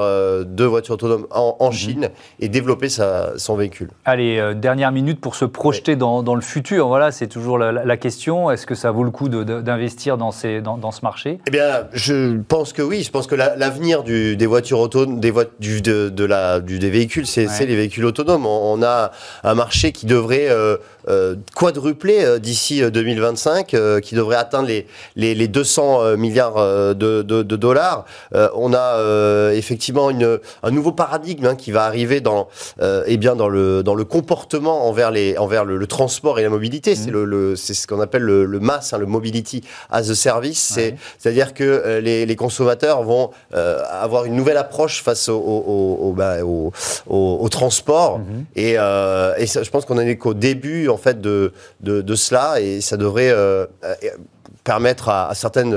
de voitures autonomes en, mhm. Chine et développer son véhicule. Allez, euh, dernière minute pour se projeter dans, le futur. Voilà, c'est toujours la, question. Est-ce que ça vaut le coup d'investir dans, dans, ce marché? Eh bien, je pense que oui. Je pense que l'avenir des voitures autonomes, des, du, de, la, des véhicules, c'est les véhicules autonomes. On, a un marché qui devrait euh, euh, quadrupler d'ici 2025, qui devrait atteindre les, les, 200 milliards de, de dollars. on a effectivement une un nouveau paradigme hein, qui va arriver dans, euh, eh bien dans, le, dans le comportement envers, les, envers le, transport et la mobilité. C'est mmh. le, c'est ce qu'on appelle le, le MAS, hein, le Mobility as a Service. C'est, C'est-à-dire que euh, les, les, consommateurs vont euh, avoir une nouvelle approche face au, au, au, bah, au transport. Mmh. Et, et je pense qu'on est qu'au début en fait de, de, de, cela et ça devrait permettre à, à certaines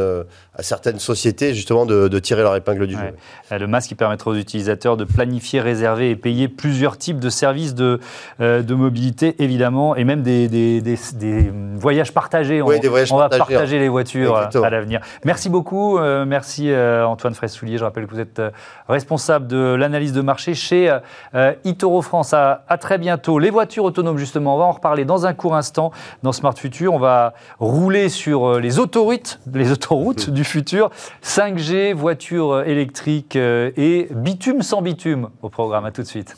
à certaines sociétés justement de, tirer leur épingle du jeu. Euh, le masque qui permettra aux utilisateurs de planifier, réserver et payer plusieurs types de services de, euh, de mobilité, évidemment, et même des, des, des, voyages partagés. Oui, on, des voyages on va partager les voitures euh, à l'avenir. Merci beaucoup. merci Antoine Fraissoulier. Je rappelle que vous êtes responsable de l'analyse de marché chez Itoro France. À, à, très bientôt. Les voitures autonomes, justement, on va en reparler dans un court instant dans Smart Future. On va rouler sur les autoroutes, les autoroutes du futur. 5G, voitures électriques et bitume sans bitume au programme. À tout de suite.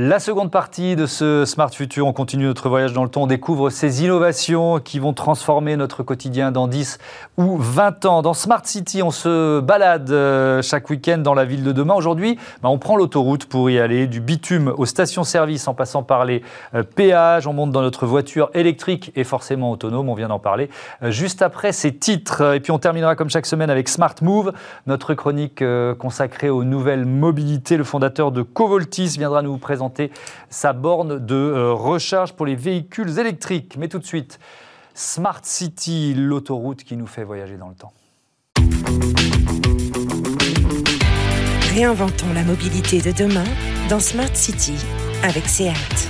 La seconde partie de ce Smart Future, on continue notre voyage dans le temps, on découvre ces innovations qui vont transformer notre quotidien dans 10 ou 20 ans. Dans Smart City, on se balade euh, chaque week-end dans la ville de demain. Aujourd'hui, bah, on prend l'autoroute pour y aller, du bitume aux stations-service en passant par les euh, péages. On monte dans notre voiture électrique et forcément autonome, on vient d'en parler, euh, juste après ces titres. Et puis on terminera comme chaque semaine avec Smart Move, notre chronique consacrée aux nouvelles mobilités. Le fondateur de Covoltis viendra nous présenter sa borne de euh, recharge pour les véhicules électriques. Mais tout de suite, Smart City, l'autoroute qui nous fait voyager dans le temps. Réinventons la mobilité de demain dans Smart City avec SEAT.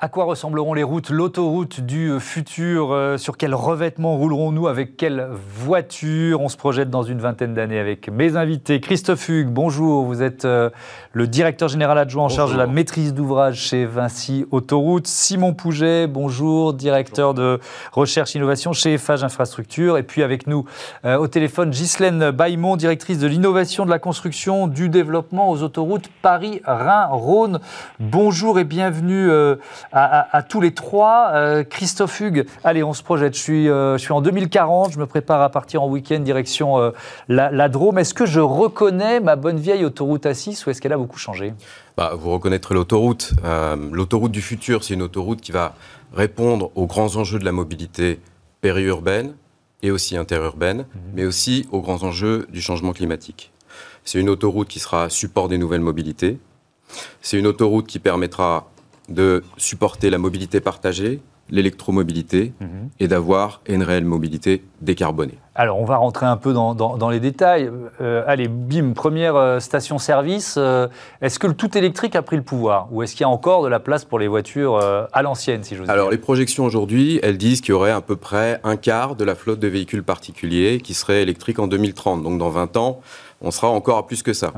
À quoi ressembleront les routes, l'autoroute du futur euh, Sur quel revêtement roulerons-nous Avec quelle voiture? On se projette dans une vingtaine d'années avec mes invités. Christophe Hugues, bonjour. Vous êtes euh, le directeur général adjoint en charge de la maîtrise d'ouvrage chez Vinci Autoroute. Simon Pouget, bonjour, directeur de recherche innovation chez Eiffage Infrastructure. Et puis avec nous euh, au téléphone, Ghislaine Baimont, directrice de l'innovation de la construction du développement aux autoroutes Paris-Rhin-Rhône. Bonjour et bienvenue à, tous les trois. Euh, Christophe Hugues, allez, on se projette. Je suis, euh, je suis en 2040, je me prépare à partir en week-end direction euh, la, Drôme. Est-ce que je reconnais ma bonne vieille autoroute A6 ou est-ce qu'elle a beaucoup changé? Bah, Vous reconnaîtrez l'autoroute. l'autoroute du futur, c'est une autoroute qui va répondre aux grands enjeux de la mobilité périurbaine et aussi interurbaine, mhm. mais aussi aux grands enjeux du changement climatique. C'est une autoroute qui sera support des nouvelles mobilités. C'est une autoroute qui permettra de supporter la mobilité partagée, l'électromobilité mhm. et d'avoir une réelle mobilité décarbonée. Alors, on va rentrer un peu dans, les détails. Euh, allez, bim, première euh, station-service. Euh, est-ce que le tout électrique a pris le pouvoir? Ou est-ce qu'il y a encore de la place pour les voitures à l'ancienne, si j'ose dire? Alors, les projections aujourd'hui, elles disent qu'il y aurait à peu près un quart de la flotte de véhicules particuliers qui serait électrique en 2030. Donc, dans 20 ans, on sera encore à plus que ça.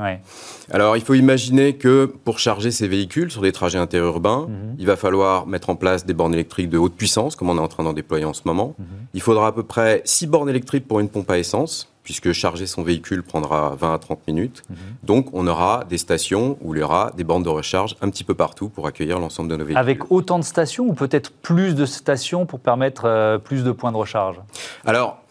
Alors, il faut imaginer que pour charger ces véhicules sur des trajets interurbains, mhm. il va falloir mettre en place des bornes électriques de haute puissance, comme on est en train d'en déployer en ce moment. Mhm. Il faudra à peu près 6 bornes électriques pour une pompe à essence, puisque charger son véhicule prendra 20 à 30 minutes. Mhm. Donc, on aura des stations où il y aura des bornes de recharge un petit peu partout pour accueillir l'ensemble de nos véhicules. Avec autant de stations ou peut-être plus de stations pour permettre euh, plus de points de recharge? Alors,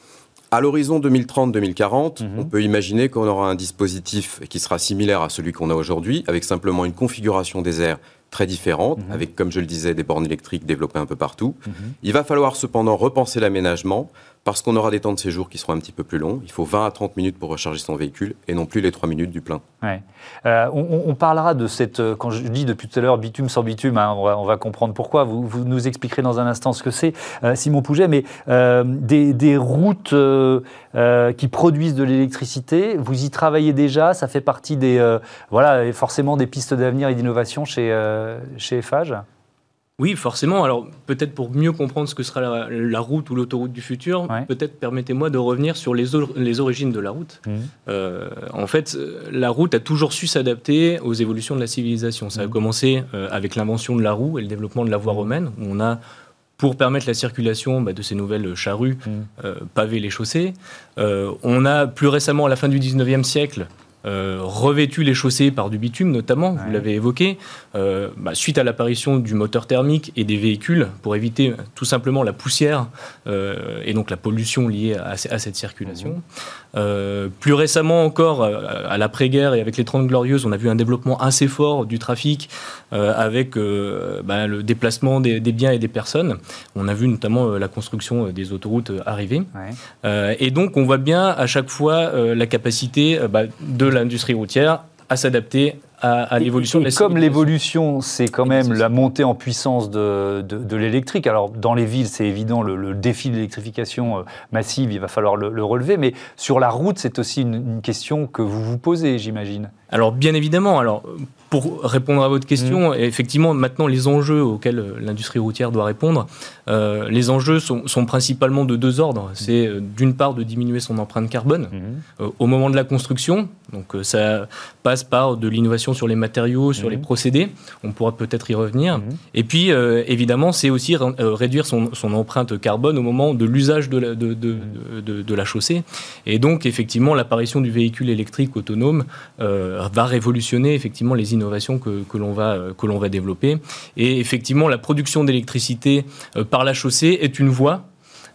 à l'horizon 2030-2040, mhm. on peut imaginer qu'on aura un dispositif qui sera similaire à celui qu'on a aujourd'hui, avec simplement une configuration des airs très différente, mhm. avec, comme je le disais, des bornes électriques développées un peu partout. Mhm. Il va falloir cependant repenser l'aménagement parce qu'on aura des temps de séjour qui seront un petit peu plus longs. Il faut 20 à 30 minutes pour recharger son véhicule et non plus les 3 minutes du plein. Euh, on, parlera de cette, euh, quand je dis depuis tout à l'heure bitume sans bitume, hein, on, va, comprendre pourquoi. Vous, nous expliquerez dans un instant ce que c'est, euh, Simon Pouget, mais des, routes qui produisent de l'électricité, vous y travaillez déjà, ça fait partie des, voilà, forcément des pistes d'avenir et d'innovation chez, chez oui, forcément. Alors, peut-être pour mieux comprendre ce que sera la, route ou l'autoroute du futur, peut-être permettez-moi de revenir sur les, les origines de la route. Mmh. Euh, en fait, la route a toujours su s'adapter aux évolutions de la civilisation. Ça a mmh. commencé euh, avec l'invention de la roue et le développement de la voie mmh. romaine, où on a pour permettre la circulation bah, de ces nouvelles charrues, euh, pavé les chaussées. on a plus récemment, à la fin du 19e siècle, euh, revêtu les chaussées par du bitume notamment, vous l'avez évoqué, euh, bah, suite à l'apparition du moteur thermique et des véhicules pour éviter tout simplement la poussière euh, et donc la pollution liée à, cette circulation. Mmh. Plus récemment encore, à l'après-guerre et avec les 30 glorieuses, on a vu un développement assez fort du trafic avec bah, le déplacement des, biens et des personnes. On a vu notamment la construction des autoroutes arriver. et donc on voit bien à chaque fois la capacité bah, de l'industrie routière à s'adapter à, l'évolution de la Comme l'évolution, c'est quand même la montée en puissance de, de, l'électrique. Alors, dans les villes, c'est évident, le, défi de l'électrification euh, massive, il va falloir le, relever. Mais sur la route, c'est aussi une, question que vous vous posez, j'imagine. Alors, bien évidemment. Alors, pour répondre à votre question, mmh. effectivement, maintenant, les enjeux auxquels euh, l'industrie routière doit répondre, euh, les enjeux sont, principalement de deux ordres. C'est euh, d'une part de diminuer son empreinte carbone mmh. au moment de la construction. Donc ça passe par de l'innovation sur les matériaux, sur les procédés. On pourra peut-être y revenir. Et puis, évidemment, c'est aussi réduire son, empreinte carbone au moment de l'usage de la, de, de, la chaussée. Et donc, effectivement, l'apparition du véhicule électrique autonome va révolutionner effectivement les innovations que, que l'on va, que l'on va développer. Et effectivement, la production d'électricité euh, par la chaussée est une voie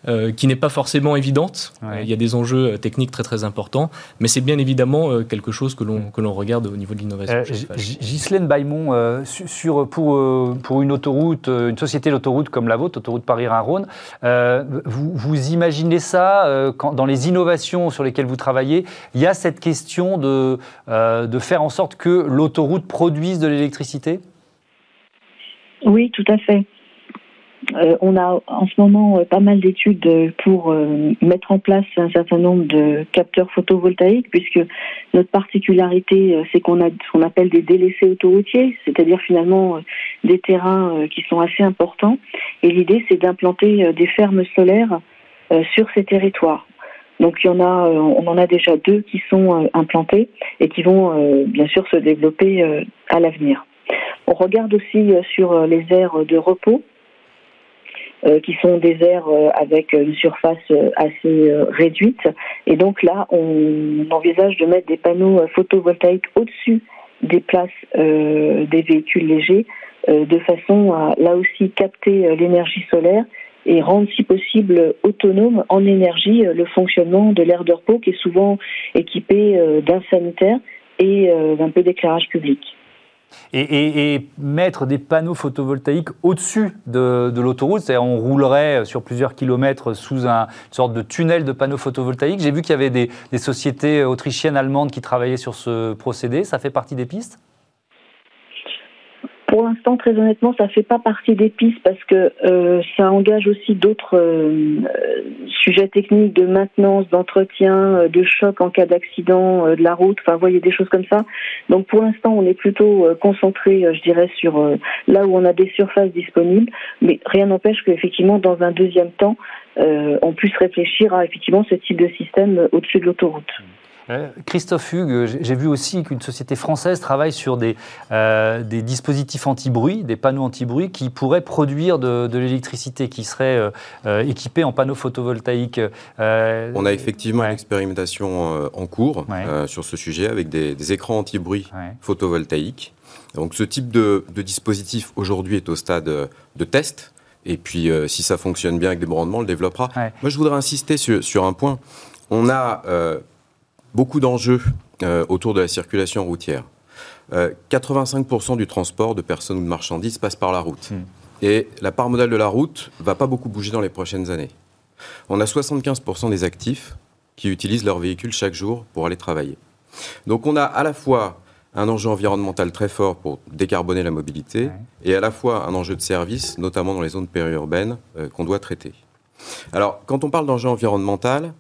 euh, qui n'est pas forcément évidente. Il y a des enjeux euh, techniques très très importants, mais c'est bien évidemment quelque chose que l'on que l'on regarde au niveau de l'innovation. Ghislaine Baymont, sur, pour, pour une autoroute, une société d'autoroute comme la vôtre, autoroute Paris-Rhône, vous, vous, imaginez ça quand, dans les innovations sur lesquelles vous travaillez Il y a cette question de, de faire en sorte que l'autoroute produise de l'électricité? Oui, tout à fait. Euh, on a en ce moment euh, pas mal d'études pour euh, mettre en place un certain nombre de capteurs photovoltaïques, puisque notre particularité, c'est qu'on a ce qu'on appelle des délaissés autoroutiers, c'est-à-dire finalement des terrains qui sont assez importants. Et l'idée, c'est d'implanter des fermes solaires sur ces territoires. Donc il y en a, on en a déjà deux qui sont implantés et qui vont bien sûr se développer à l'avenir. On regarde aussi sur les aires de repos, qui sont des aires avec une surface assez réduite. Et donc là, on envisage de mettre des panneaux photovoltaïques au-dessus des places des véhicules légers, de façon à là aussi capter l'énergie solaire et rendre si possible autonome en énergie le fonctionnement de l'aire de repos qui est souvent équipé d'un sanitaire et d'un peu d'éclairage public. Et, mettre des panneaux photovoltaïques au-dessus de, l'autoroute, c'est-à-dire on roulerait sur plusieurs kilomètres sous un, une sorte de tunnel de panneaux photovoltaïques. J'ai vu qu'il y avait des, des sociétés autrichiennes, allemandes qui travaillaient sur ce procédé. Ça fait partie des pistes? Pour l'instant, très honnêtement, ça fait pas partie des pistes parce que euh, ça engage aussi d'autres euh, sujets techniques de maintenance, d'entretien, euh, de choc en cas d'accident de la route. Enfin, vous voyez des choses comme ça. Donc, pour l'instant, on est plutôt concentré, je dirais, sur là où on a des surfaces disponibles. Mais rien n'empêche qu'effectivement, dans un deuxième temps, on puisse réfléchir à effectivement ce type de système au-dessus de l'autoroute. Euh, Christophe Hugues, j'ai vu aussi qu'une société française travaille sur des, euh, des dispositifs anti-bruit, des panneaux anti-bruit qui pourraient produire de, l'électricité, qui seraient euh, équipés en panneaux photovoltaïques. On a effectivement une expérimentation en cours sur ce sujet avec des, écrans anti-bruit photovoltaïques. Donc ce type de, dispositif aujourd'hui est au stade de test. Et puis, si ça fonctionne bien avec des rendements, on le développera. Moi, je voudrais insister sur, sur un point. On a beaucoup d'enjeux euh, autour de la circulation routière. 85% euh, du transport de personnes ou de marchandises passe par la route. Hmm. Et la part modale de la route va pas beaucoup bouger dans les prochaines années. On a 75% des actifs qui utilisent leur véhicule chaque jour pour aller travailler. Donc on a à la fois un enjeu environnemental très fort pour décarboner la mobilité et à la fois un enjeu de service, notamment dans les zones périurbaines, euh, qu'on doit traiter. Alors, quand on parle d'enjeu environnemental,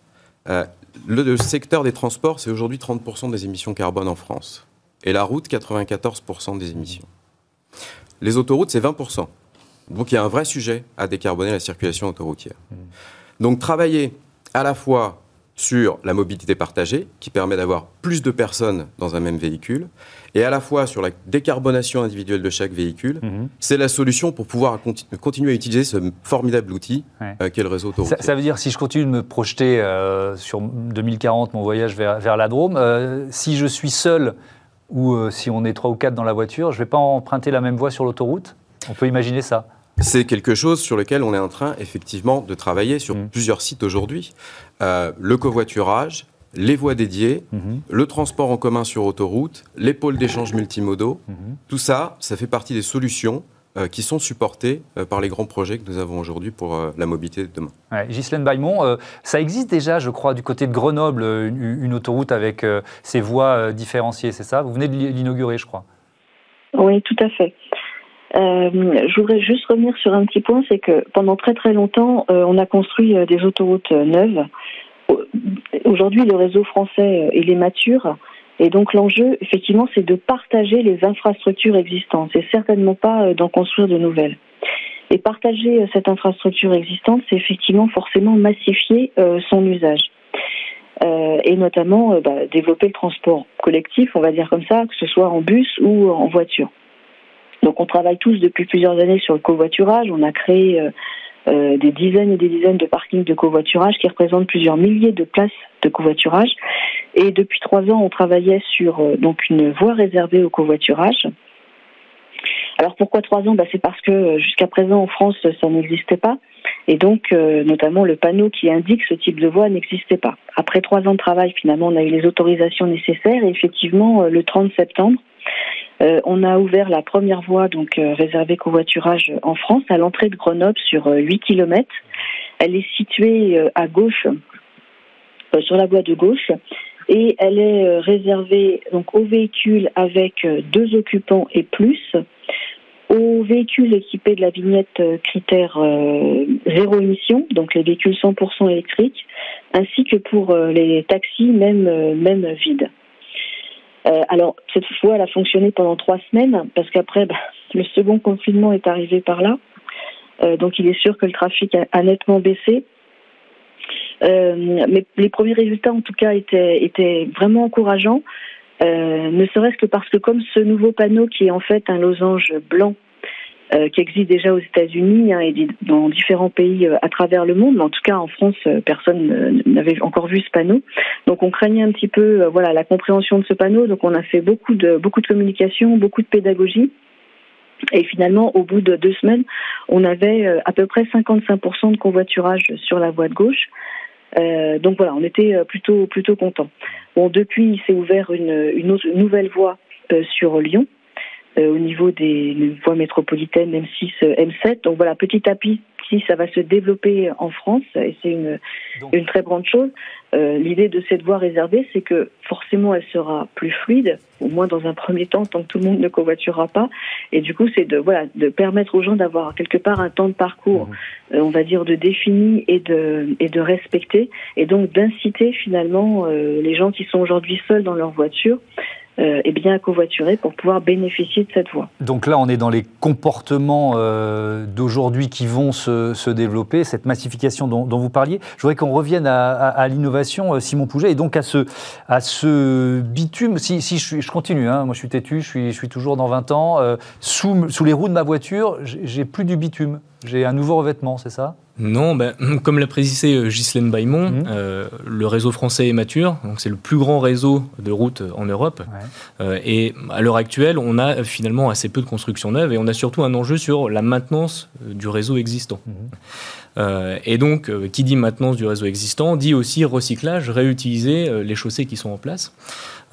le, secteur des transports, c'est aujourd'hui 30% des émissions carbone en France. Et la route, 94% des émissions. Les autoroutes, c'est 20%. Donc il y a un vrai sujet à décarboner la circulation autoroutière. Mmh. Donc travailler à la fois sur la mobilité partagée, qui permet d'avoir plus de personnes dans un même véhicule, et à la fois sur la décarbonation individuelle de chaque véhicule, mhm. c'est la solution pour pouvoir continuer à utiliser ce formidable outil euh, qu'est le réseau autoroutier. Ça, veut dire, si je continue de me projeter euh, sur 2040, mon voyage vers, vers la Drôme, euh, si je suis seul ou si on est trois ou quatre dans la voiture, je ne vais pas emprunter la même voie sur l'autoroute? On peut imaginer ça? C'est quelque chose sur lequel on est en train effectivement de travailler sur mm. plusieurs sites aujourd'hui. Euh, le covoiturage, les voies dédiées, mm-hmm. le transport en commun sur autoroute, les pôles d'échange multimodaux, mm-hmm. tout ça, ça fait partie des solutions euh, qui sont supportées euh, par les grands projets que nous avons aujourd'hui pour la mobilité de demain. Ouais, Ghislaine Baymont, ça existe déjà, je crois, du côté de Grenoble, une, une autoroute avec ses voies différenciées, c'est ça? Vous venez de l'inaugurer, je crois. Oui, tout à fait. Euh, je voudrais juste revenir sur un petit point, c'est que pendant très très longtemps, euh, on a construit euh, des autoroutes neuves. Aujourd'hui, le réseau français, il est mature. Et donc l'enjeu, effectivement, c'est de partager les infrastructures existantes. C'est certainement pas d'en construire de nouvelles. Et partager cette infrastructure existante, c'est effectivement forcément massifier son usage. Et notamment bah, développer le transport collectif, on va dire comme ça, que ce soit en bus ou en voiture. Donc on travaille tous depuis plusieurs années sur le covoiturage. On a créé euh, des dizaines et des dizaines de parkings de covoiturage qui représentent plusieurs milliers de places de covoiturage. Et depuis trois ans, on travaillait sur donc une voie réservée au covoiturage. Alors pourquoi trois ans? Bah, C'est parce que jusqu'à présent en France, ça n'existait pas. Et donc, euh, notamment, le panneau qui indique ce type de voie n'existait pas. Après trois ans de travail, finalement, on a eu les autorisations nécessaires et effectivement, euh, le 30 septembre, euh, on a ouvert la première voie donc réservée covoiturage en France à l'entrée de Grenoble sur 8 km. Elle est située à gauche, sur la voie de gauche, et elle est réservée donc aux véhicules avec deux occupants et plus aux véhicules équipés de la vignette euh, critère euh, zéro émission, donc les véhicules 100% électriques, ainsi que pour euh, les taxis, même, même vides. Alors, cette fois, elle a fonctionné pendant trois semaines, parce qu'après, bah, le second confinement est arrivé par là. donc, il est sûr que le trafic a, nettement baissé. mais les premiers résultats, en tout cas, étaient, étaient vraiment encourageants. ne serait-ce que parce que comme ce nouveau panneau qui est en fait un losange blanc euh, qui existe déjà aux États-Unis hein, et dans différents pays euh, à travers le monde. Mais en tout cas, en France, euh, personne n'avait encore vu ce panneau. Donc, on craignait un petit peu, voilà, la compréhension de ce panneau. Donc, on a fait beaucoup de beaucoup de communication, beaucoup de pédagogie. Et finalement, au bout de deux semaines, on avait à peu près 55% de convoiturage sur la voie de gauche. Euh, donc voilà, on était plutôt plutôt content. Bon, depuis, il s'est ouvert une, une, nouvelle voie sur Lyon, euh, au niveau des voies métropolitaines M6, M7. Donc voilà, petit à petit, ça va se développer en France et c'est une, une très grande chose. Euh, L'idée de cette voie réservée, c'est que forcément elle sera plus fluide, au moins dans un premier temps, tant que tout le monde ne covoiturera pas. Et du coup, c'est de voilà de permettre aux gens d'avoir quelque part un temps de parcours, mmh. euh, on va dire de défini et de et de respecter, et donc d'inciter finalement euh, les gens qui sont aujourd'hui seuls dans leur voiture euh, et bien covoiturer pour pouvoir bénéficier de cette voie. Donc là, on est dans les comportements euh, d'aujourd'hui qui vont se, se, développer, cette massification dont, dont vous parliez. Je voudrais qu'on revienne à, l'innovation, euh, Simon Pouget, et donc à ce, à ce bitume. Si, si je, je, continue, hein, moi je suis têtu, je suis, je suis toujours dans 20 ans, euh, sous, sous les roues de ma voiture, j'ai plus du bitume. J'ai un nouveau revêtement, c'est ça? Non, ben, <clears throat> comme l'a précisé euh, Ghislaine Baimon, mmh. euh, le réseau français est mature, donc c'est le plus grand réseau de routes en Europe. Euh, et à l'heure actuelle, on a finalement assez peu de constructions neuves et on a surtout un enjeu sur la maintenance du réseau existant. Mmh. et donc, qui dit maintenance du réseau existant, dit aussi recyclage, réutiliser les chaussées qui sont en place.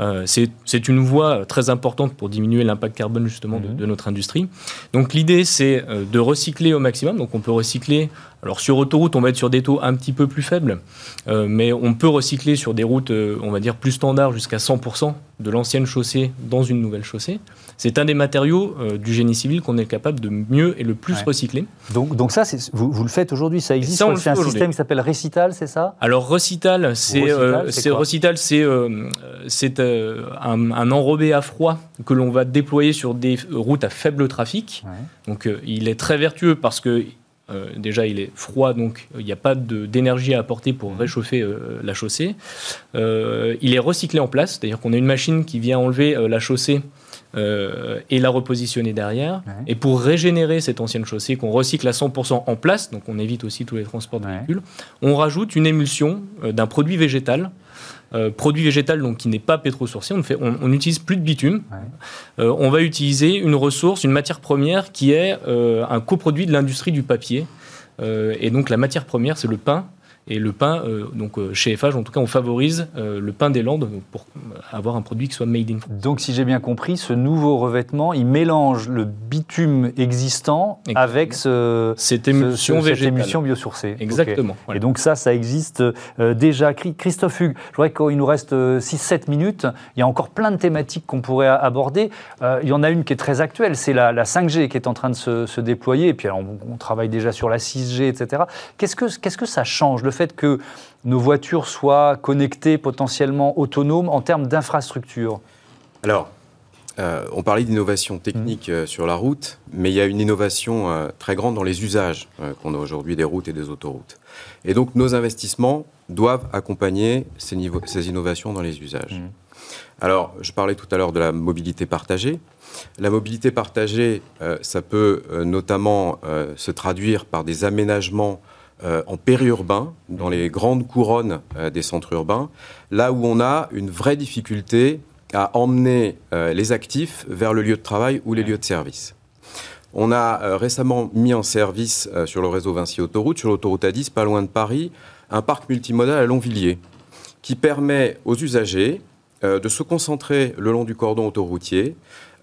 Euh, c'est une voie très importante pour diminuer l'impact carbone justement de, mhm. notre industrie. Donc l'idée c'est euh, de recycler au maximum. Donc on peut recycler. Alors sur autoroute on va être sur des taux un petit peu plus faibles, euh, mais on peut recycler sur des routes on va dire plus standards jusqu'à 100% de l'ancienne chaussée dans une nouvelle chaussée. C'est un des matériaux du génie civil qu'on est capable de mieux et le plus recycler. Donc, donc ça, vous, vous, le faites aujourd'hui, ça existe C'est un système qui s'appelle Recital, c'est ça? Alors Recital, c'est Recital, c'est euh, un, enrobé à froid que l'on va déployer sur des routes à faible trafic. Donc euh, il est très vertueux parce que euh, déjà, il est froid, donc il n'y a pas d'énergie à apporter pour réchauffer la chaussée. il est recyclé en place, c'est-à-dire qu'on a une machine qui vient enlever la chaussée et la repositionner derrière. Et pour régénérer cette ancienne chaussée qu'on recycle à 100% en place, donc on évite aussi tous les transports de véhicules, on rajoute une émulsion d'un produit végétal euh, produit végétal donc qui n'est pas pétrosourcé. On n'utilise plus de bitume. Euh, on va utiliser une ressource, une matière première qui est euh, un coproduit de l'industrie du papier. et donc la matière première, c'est le pain et le pain, euh, donc euh, chez FH, en tout cas, on favorise euh, le pain des Landes pour avoir un produit qui soit made in France. Donc, si j'ai bien compris, ce nouveau revêtement, il mélange le bitume existant avec ce, cette émulsion, cette émulsion biosourcée. Exactement. Et donc ça, ça existe déjà. Christophe Hugues, je voudrais qu'il nous reste 6-7 minutes. Il y a encore plein de thématiques qu'on pourrait aborder. il y en a une qui est très actuelle, c'est la, 5G qui est en train de se, déployer. Et puis, on, travaille déjà sur la 6G, etc. Qu'est-ce que, qu'est-ce que ça change fait que nos voitures soient connectées, potentiellement autonomes en termes d'infrastructure Alors, euh, on parlait d'innovation technique mmh. euh, sur la route, mais il y a une innovation euh, très grande dans les usages qu'on a aujourd'hui des routes et des autoroutes. Et donc nos investissements doivent accompagner ces, ces innovations dans les usages. Mmh. Alors, je parlais tout à l'heure de la mobilité partagée. La mobilité partagée, ça peut notamment se traduire par des aménagements en périurbain, dans les grandes couronnes des centres urbains, là où on a une vraie difficulté à emmener euh, les actifs vers le lieu de travail ou les lieux de service. On a euh, récemment mis en service euh, sur le réseau Vinci Autoroute, sur l'autoroute A10, pas loin de Paris, un parc multimodal à Longvilliers, qui permet aux usagers de se concentrer le long du cordon autoroutier,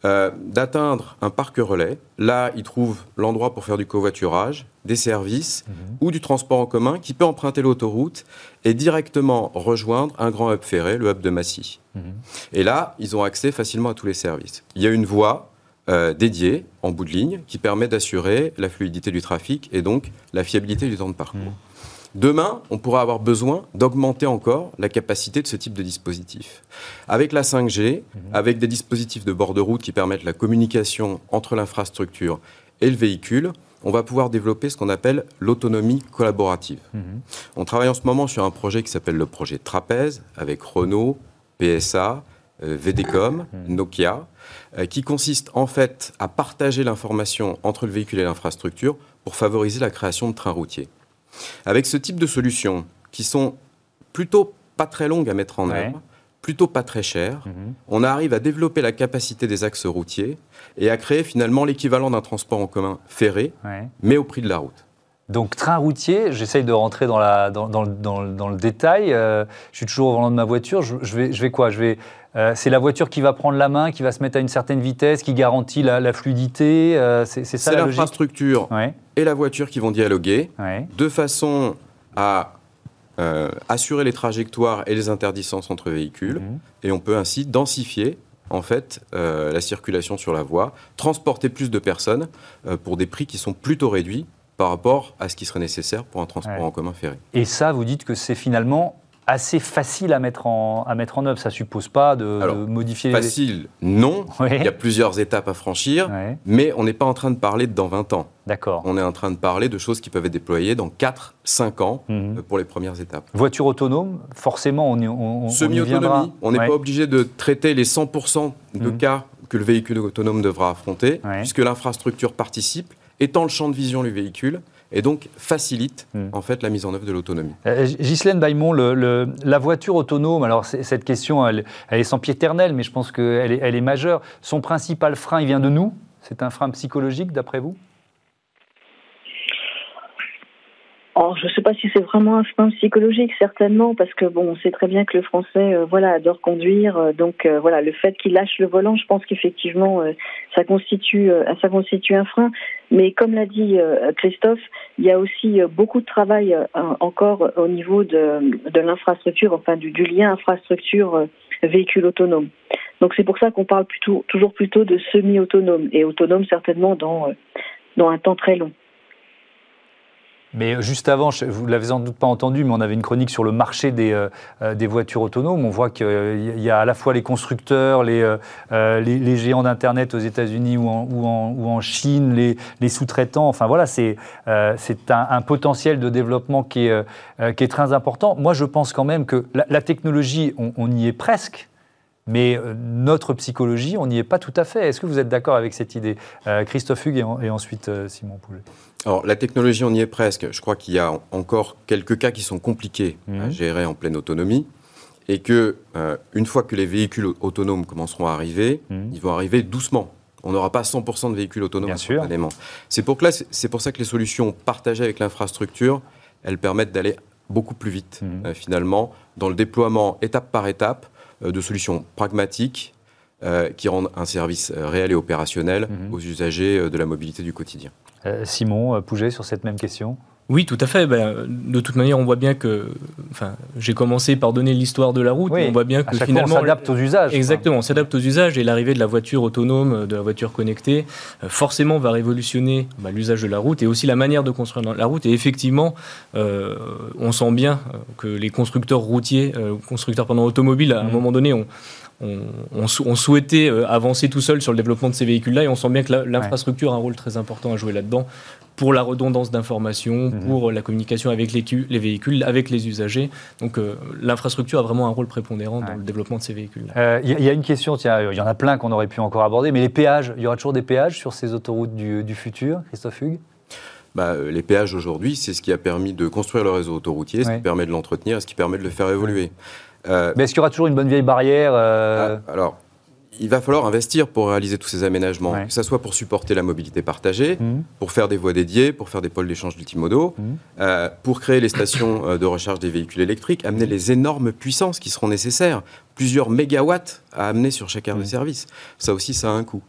d'atteindre un parc relais. Là, ils trouvent l'endroit pour faire du covoiturage, des services mhm. ou du transport en commun qui peut emprunter l'autoroute et directement rejoindre un grand hub ferré, le hub de Massy. Mhm. Et là, ils ont accès facilement à tous les services. Il y a une voie euh, dédiée en bout de ligne qui permet d'assurer la fluidité du trafic et donc la fiabilité du temps de parcours. Mhm. Demain, on pourra avoir besoin d'augmenter encore la capacité de ce type de dispositif. Avec la 5G, avec des dispositifs de bord de route qui permettent la communication entre l'infrastructure et le véhicule, on va pouvoir développer ce qu'on appelle l'autonomie collaborative. Mhm. On travaille en ce moment sur un projet qui s'appelle le projet Trapèze avec Renault, PSA, euh, VDCom, mhm. Nokia, euh, qui consiste en fait à partager l'information entre le véhicule et l'infrastructure pour favoriser la création de trains routiers. Avec ce type de solutions qui sont plutôt pas très longues à mettre en œuvre, plutôt pas très chères, mhm. on arrive à développer la capacité des axes routiers et à créer finalement l'équivalent d'un transport en commun ferré, mais au prix de la route. Donc train routier, j'essaye de rentrer dans, la, dans, dans, dans, le détail. Euh, je suis toujours au volant de ma voiture. Je, vais, je vais quoi? Je vais, euh, C'est la voiture qui va prendre la main, qui va se mettre à une certaine vitesse, qui garantit la, fluidité. Euh, c'est ça la l'infrastructure et la voiture qui vont dialoguer de façon à assurer les trajectoires et les interdistances entre véhicules. Mhm. Et on peut ainsi densifier en fait, euh, la circulation sur la voie, transporter plus de personnes euh, pour des prix qui sont plutôt réduits par rapport à ce qui serait nécessaire pour un transport en commun ferré. Et ça, vous dites que c'est finalement assez facile à mettre en, à mettre en œuvre. Ça suppose pas de, modifier... Facile, non. Il y a plusieurs étapes à franchir, mais on n'est pas en train de parler de dans 20 ans. D'accord. On est en train de parler de choses qui peuvent être déployées dans 4-5 ans mhm. euh, pour les premières étapes. Voiture autonome, forcément, on y, on, Semi-autonomie. On n'est pas obligé de traiter les 100% de mhm. cas que le véhicule autonome devra affronter, puisque l'infrastructure participe, étant le champ de vision du véhicule, et donc facilite hmm. en fait la mise en œuvre de l'autonomie. Euh, Ghislaine Baimon, la voiture autonome, alors cette question, elle, est sans pied éternel, mais je pense qu'elle est, elle est majeure. Son principal frein, il vient de nous C'est un frein psychologique, d'après vous? Alors, je ne sais pas si c'est vraiment un frein psychologique, certainement, parce que bon, on sait très bien que le Français, euh, voilà, adore conduire. Euh, donc, euh, voilà, le fait qu'il lâche le volant, je pense qu'effectivement, ça constitue, ça constitue un frein. Mais comme l'a dit Christophe, il y a aussi beaucoup de travail encore au niveau de, de l'infrastructure, enfin du, du, lien infrastructure véhicule autonome. Donc, c'est pour ça qu'on parle plutôt, toujours plutôt de semi-autonome et autonome certainement dans dans un temps très long. Mais juste avant, vous ne l'avez sans doute pas entendu, mais on avait une chronique sur le marché des, euh, euh, voitures autonomes. On voit qu'il y a à la fois les constructeurs, les, euh, géants d'Internet aux États-Unis ou en, Chine, les, sous-traitants. Enfin voilà, c'est un, potentiel de développement qui est, très important. Moi, je pense quand même que la, technologie, on y est presque. Mais notre psychologie, on n'y est pas tout à fait. Est-ce que vous êtes d'accord avec cette idée Christophe Hugues et, ensuite Simon Poulet? Alors, la technologie, on y est presque. Je crois qu'il y a encore quelques cas qui sont compliqués à mhm. gérer en pleine autonomie. Et que, euh, une fois que les véhicules autonomes commenceront à arriver, mhm. ils vont arriver doucement. On n'aura pas 100% de véhicules autonomes. C'est pour, c'est pour ça que les solutions partagées avec l'infrastructure, elles permettent d'aller beaucoup plus vite, mhm. euh, finalement, dans le déploiement étape par étape euh, de solutions pragmatiques qui rendent un service réel et opérationnel aux usagers de la mobilité du quotidien. Euh, Simon euh, Pouget, sur cette même question? Oui, tout à fait. Ben, de toute manière, on voit bien que. Enfin, j'ai commencé par donner l'histoire de la route. on voit bien que finalement. on s'adapte aux usages. Exactement, on s'adapte aux usages et l'arrivée de la voiture autonome, de la voiture connectée, euh, forcément va révolutionner bah, l'usage de la route et aussi la manière de construire la route. Et effectivement, euh, on sent bien que les constructeurs routiers, constructeurs pendant automobile, à un mmh. moment donné, ont on, souhaitait avancer tout seul sur le développement de ces véhicules-là et on sent bien que l'infrastructure a un rôle très important à jouer là-dedans pour la redondance d'informations, mhm. pour la communication avec les, les, véhicules, avec les usagers. Donc euh, l'infrastructure a vraiment un rôle prépondérant dans le développement de ces véhicules. Il euh, y, a une question, il y en a plein qu'on aurait pu encore aborder, mais les péages, il y aura toujours des péages sur ces autoroutes du, futur, Christophe Hugues? Bah, euh, les péages aujourd'hui, c'est ce qui a permis de construire le réseau autoroutier, ce qui permet de l'entretenir, ce qui permet de le faire évoluer. Mais est-ce qu'il y aura toujours une bonne vieille barrière ah, Alors, il va falloir investir pour réaliser tous ces aménagements, que ce soit pour supporter la mobilité partagée, mmh. pour faire des voies dédiées, pour faire des pôles d'échange multimodaux, mmh. euh, pour créer les stations euh, de recharge des véhicules électriques, amener les énormes puissances qui seront nécessaires, plusieurs mégawatts à amener sur chaque aire de mmh. service. Ça aussi, ça a un coût.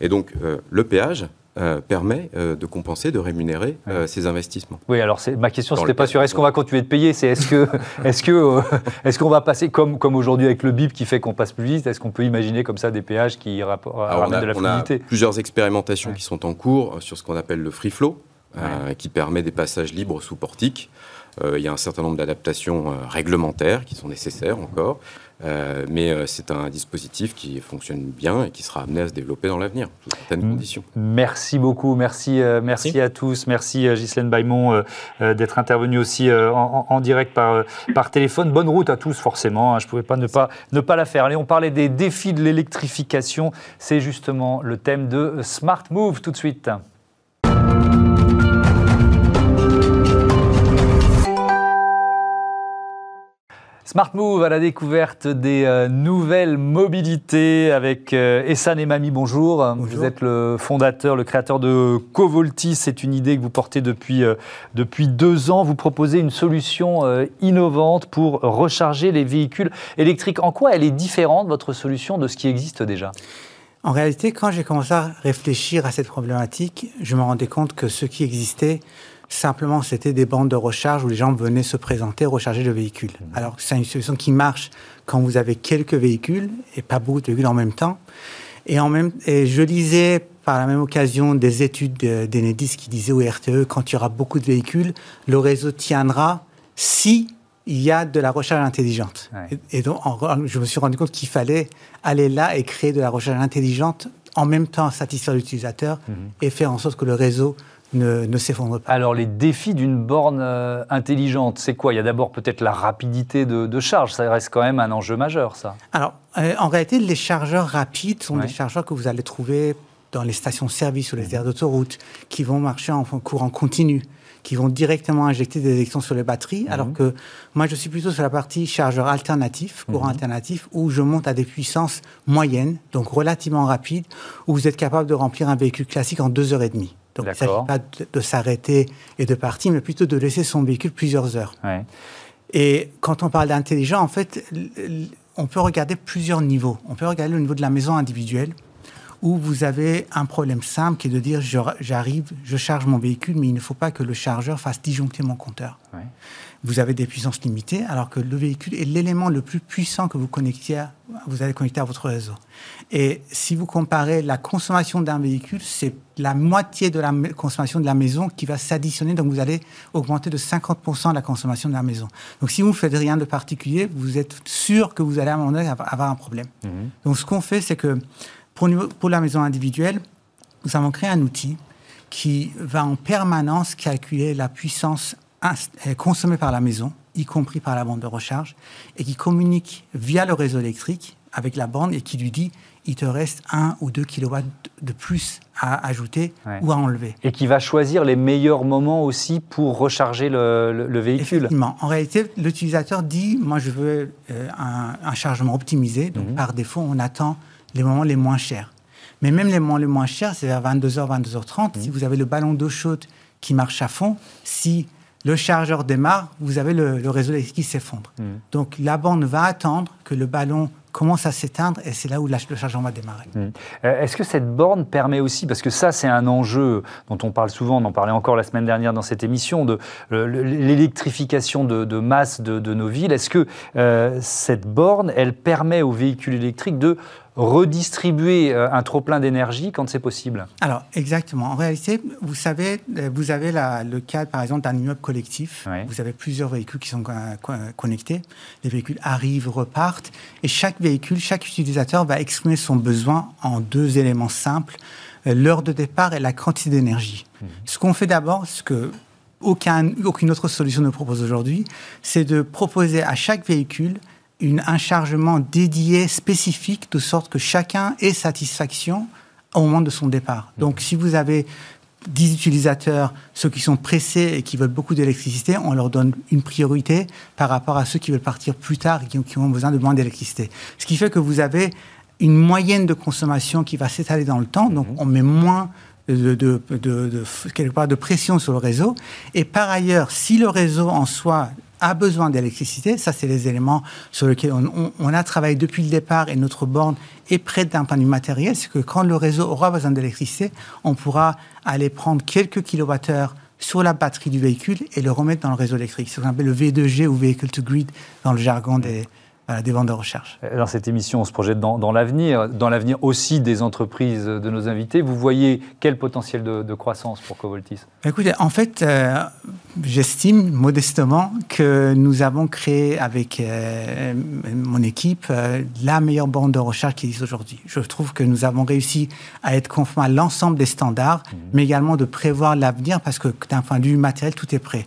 Et donc, euh, le péage, euh, permet euh, de compenser, de rémunérer euh, ces investissements. Oui, alors ma question, ce n'était pas sur est-ce qu'on va continuer de payer, c'est est-ce que, <laughs> est-ce que, est-ce qu'on va passer comme, comme aujourd'hui avec le BIP qui fait qu'on passe plus vite, est-ce qu'on peut imaginer comme ça des péages qui ramènent de la fluidité On a plusieurs expérimentations qui sont en cours sur ce qu'on appelle le free flow, qui permet des passages libres sous portique. il y a un certain nombre d'adaptations réglementaires qui sont nécessaires encore. Euh, mais euh, c'est un dispositif qui fonctionne bien et qui sera amené à se développer dans l'avenir, sous certaines conditions. Merci beaucoup, merci, euh, merci, à tous. Merci Ghislaine Baimon d'être intervenue aussi en, direct par, par téléphone. Bonne route à tous, forcément. Hein. je ne pouvais pas ne, pas ne pas la faire. Allez, on parlait des défis de l'électrification. C'est justement le thème de Smart Move tout de suite. Smart Move à la découverte des euh, nouvelles mobilités avec euh, Essan et Mamie, bonjour. Vous êtes le fondateur, le créateur de Covoltis. C'est une idée que vous portez depuis, euh, depuis deux ans. Vous proposez une solution innovante pour recharger les véhicules électriques. En quoi elle est différente, votre solution, de ce qui existe déjà? En réalité, quand j'ai commencé à réfléchir à cette problématique, je me rendais compte que ce qui existait Simplement, c'était des bandes de recharge où les gens venaient se présenter, recharger le véhicule. Mmh. Alors, c'est une solution qui marche quand vous avez quelques véhicules et pas beaucoup de véhicules en même temps. Et, en même, et je lisais par la même occasion des études d'Enedis qui disaient au RTE, quand il y aura beaucoup de véhicules, le réseau tiendra si il y a de la recharge intelligente. Et, donc, je me suis rendu compte qu'il fallait aller là et créer de la recharge intelligente, en même temps satisfaire l'utilisateur mmh. et faire en sorte que le réseau ne, ne s'effondre pas. Alors les défis d'une borne euh, intelligente, c'est quoi? Il y a d'abord peut-être la rapidité de, charge, ça reste quand même un enjeu majeur ça. Alors euh, en réalité les chargeurs rapides sont des chargeurs que vous allez trouver dans les stations-service ou les aires d'autoroute, qui vont marcher en courant continu, qui vont directement injecter des électrons sur les batteries, mhm. alors que moi je suis plutôt sur la partie chargeur alternatif, courant mhm. alternatif, où je monte à des puissances moyennes, donc relativement rapides, où vous êtes capable de remplir un véhicule classique en deux heures et demie. Donc il ne s'agit pas de, s'arrêter et de partir, mais plutôt de laisser son véhicule plusieurs heures. Et quand on parle d'intelligent, en fait, on peut regarder plusieurs niveaux. On peut regarder le niveau de la maison individuelle, où vous avez un problème simple qui est de dire j'arrive, je charge mon véhicule, mais il ne faut pas que le chargeur fasse disjoncter mon compteur vous avez des puissances limitées, alors que le véhicule est l'élément le plus puissant que vous connectiez, vous allez connecter à votre réseau. Et si vous comparez la consommation d'un véhicule, c'est la moitié de la consommation de la maison qui va s'additionner, donc vous allez augmenter de 50% la consommation de la maison. Donc si vous ne faites rien de particulier, vous êtes sûr que vous allez à un moment donné avoir un problème. Mhm. Donc ce qu'on fait, c'est que pour, pour la maison individuelle, nous avons créé un outil qui va en permanence calculer la puissance consommé par la maison, y compris par la bande de recharge, et qui communique via le réseau électrique avec la bande et qui lui dit il te reste 1 ou 2 kilowatts de plus à ajouter ou à enlever. Et qui va choisir les meilleurs moments aussi pour recharger le, véhicule. Effectivement. En réalité, l'utilisateur dit moi je veux euh, un, chargement optimisé, donc mhm. par défaut on attend les moments les moins chers. Mais même les moments les moins chers, c'est vers 22h, 22h30. Si vous avez le ballon d'eau chaude qui marche à fond, si le chargeur démarre, vous avez le, réseau électrique qui s'effondre. Hmm. Donc la bande va attendre que le ballon commence à s'éteindre et c'est là où le chargement va démarrer. Mmh. Est-ce que cette borne permet aussi, parce que ça c'est un enjeu dont on parle souvent, on en parlait encore la semaine dernière dans cette émission, de l'électrification de, masse de, de, nos villes, est-ce que cette borne, elle permet aux véhicules électriques de redistribuer euh, un trop-plein d'énergie quand c'est possible Alors, exactement. En réalité, vous savez, euh, vous avez le cas, par exemple, d'un immeuble collectif. Vous avez plusieurs véhicules qui sont connectés. Les véhicules arrivent, repartent. Et chaque véhicule, chaque utilisateur va exprimer son besoin en deux éléments simples euh, l'heure de départ et la quantité d'énergie. Mmh. Ce qu'on fait d'abord, ce que aucun, aucune autre solution ne propose aujourd'hui, c'est de proposer à chaque véhicule une, un chargement dédié, spécifique, de sorte que chacun ait satisfaction au moment de son départ. Mhm. Donc, si vous avez 10 utilisateurs, ceux qui sont pressés et qui veulent beaucoup d'électricité, on leur donne une priorité par rapport à ceux qui veulent partir plus tard et qui, ont besoin de moins d'électricité. Ce qui fait que vous avez une moyenne de consommation qui va s'étaler dans le temps, donc mhm. on met moins de, de, de, quelque part de pression sur le réseau. Et par ailleurs, si le réseau en soi a besoin d'électricité. Ça, c'est les éléments sur lesquels on, a travaillé depuis le départ et notre borne est prête d'un point de vue matériel. C'est que quand le réseau aura besoin d'électricité, on pourra aller prendre quelques kilowattheures sur la batterie du véhicule et le remettre dans le réseau électrique. C'est ce qu'on appelle le V2G ou Vehicle to Grid dans le jargon des, des ventes de recherche. Dans cette émission, on se projette dans, l'avenir, dans l'avenir aussi des entreprises de nos invités. Vous voyez quel potentiel de, croissance pour Covoltis? Écoutez, en fait, euh, j'estime modestement que nous avons créé avec euh, mon équipe euh, la meilleure bande de recherche qui existe aujourd'hui. Je trouve que nous avons réussi à être conformes à l'ensemble des standards, mmh. mais également de prévoir l'avenir parce que d'un point de vue matériel, tout est prêt.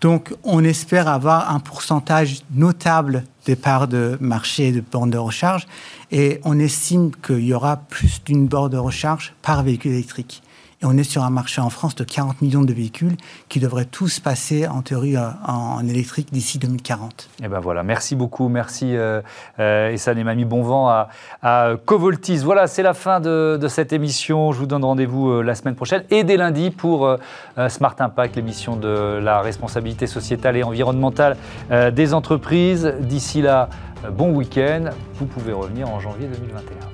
Donc, on espère avoir un pourcentage notable des parts de marché de bornes de recharge. Et on estime qu'il y aura plus d'une borne de recharge par véhicule électrique on est sur un marché en France de 40 millions de véhicules qui devraient tous passer en théorie euh, en, électrique d'ici 2040. Et ben voilà, merci beaucoup, merci euh, euh, et Mamie Bonvent à, à Covoltis. Voilà, c'est la fin de, cette émission. Je vous donne rendez-vous euh, la semaine prochaine et dès lundi pour Smart Impact, l'émission de la responsabilité sociétale et environnementale des entreprises. D'ici là, bon week-end. Vous pouvez revenir en janvier 2021.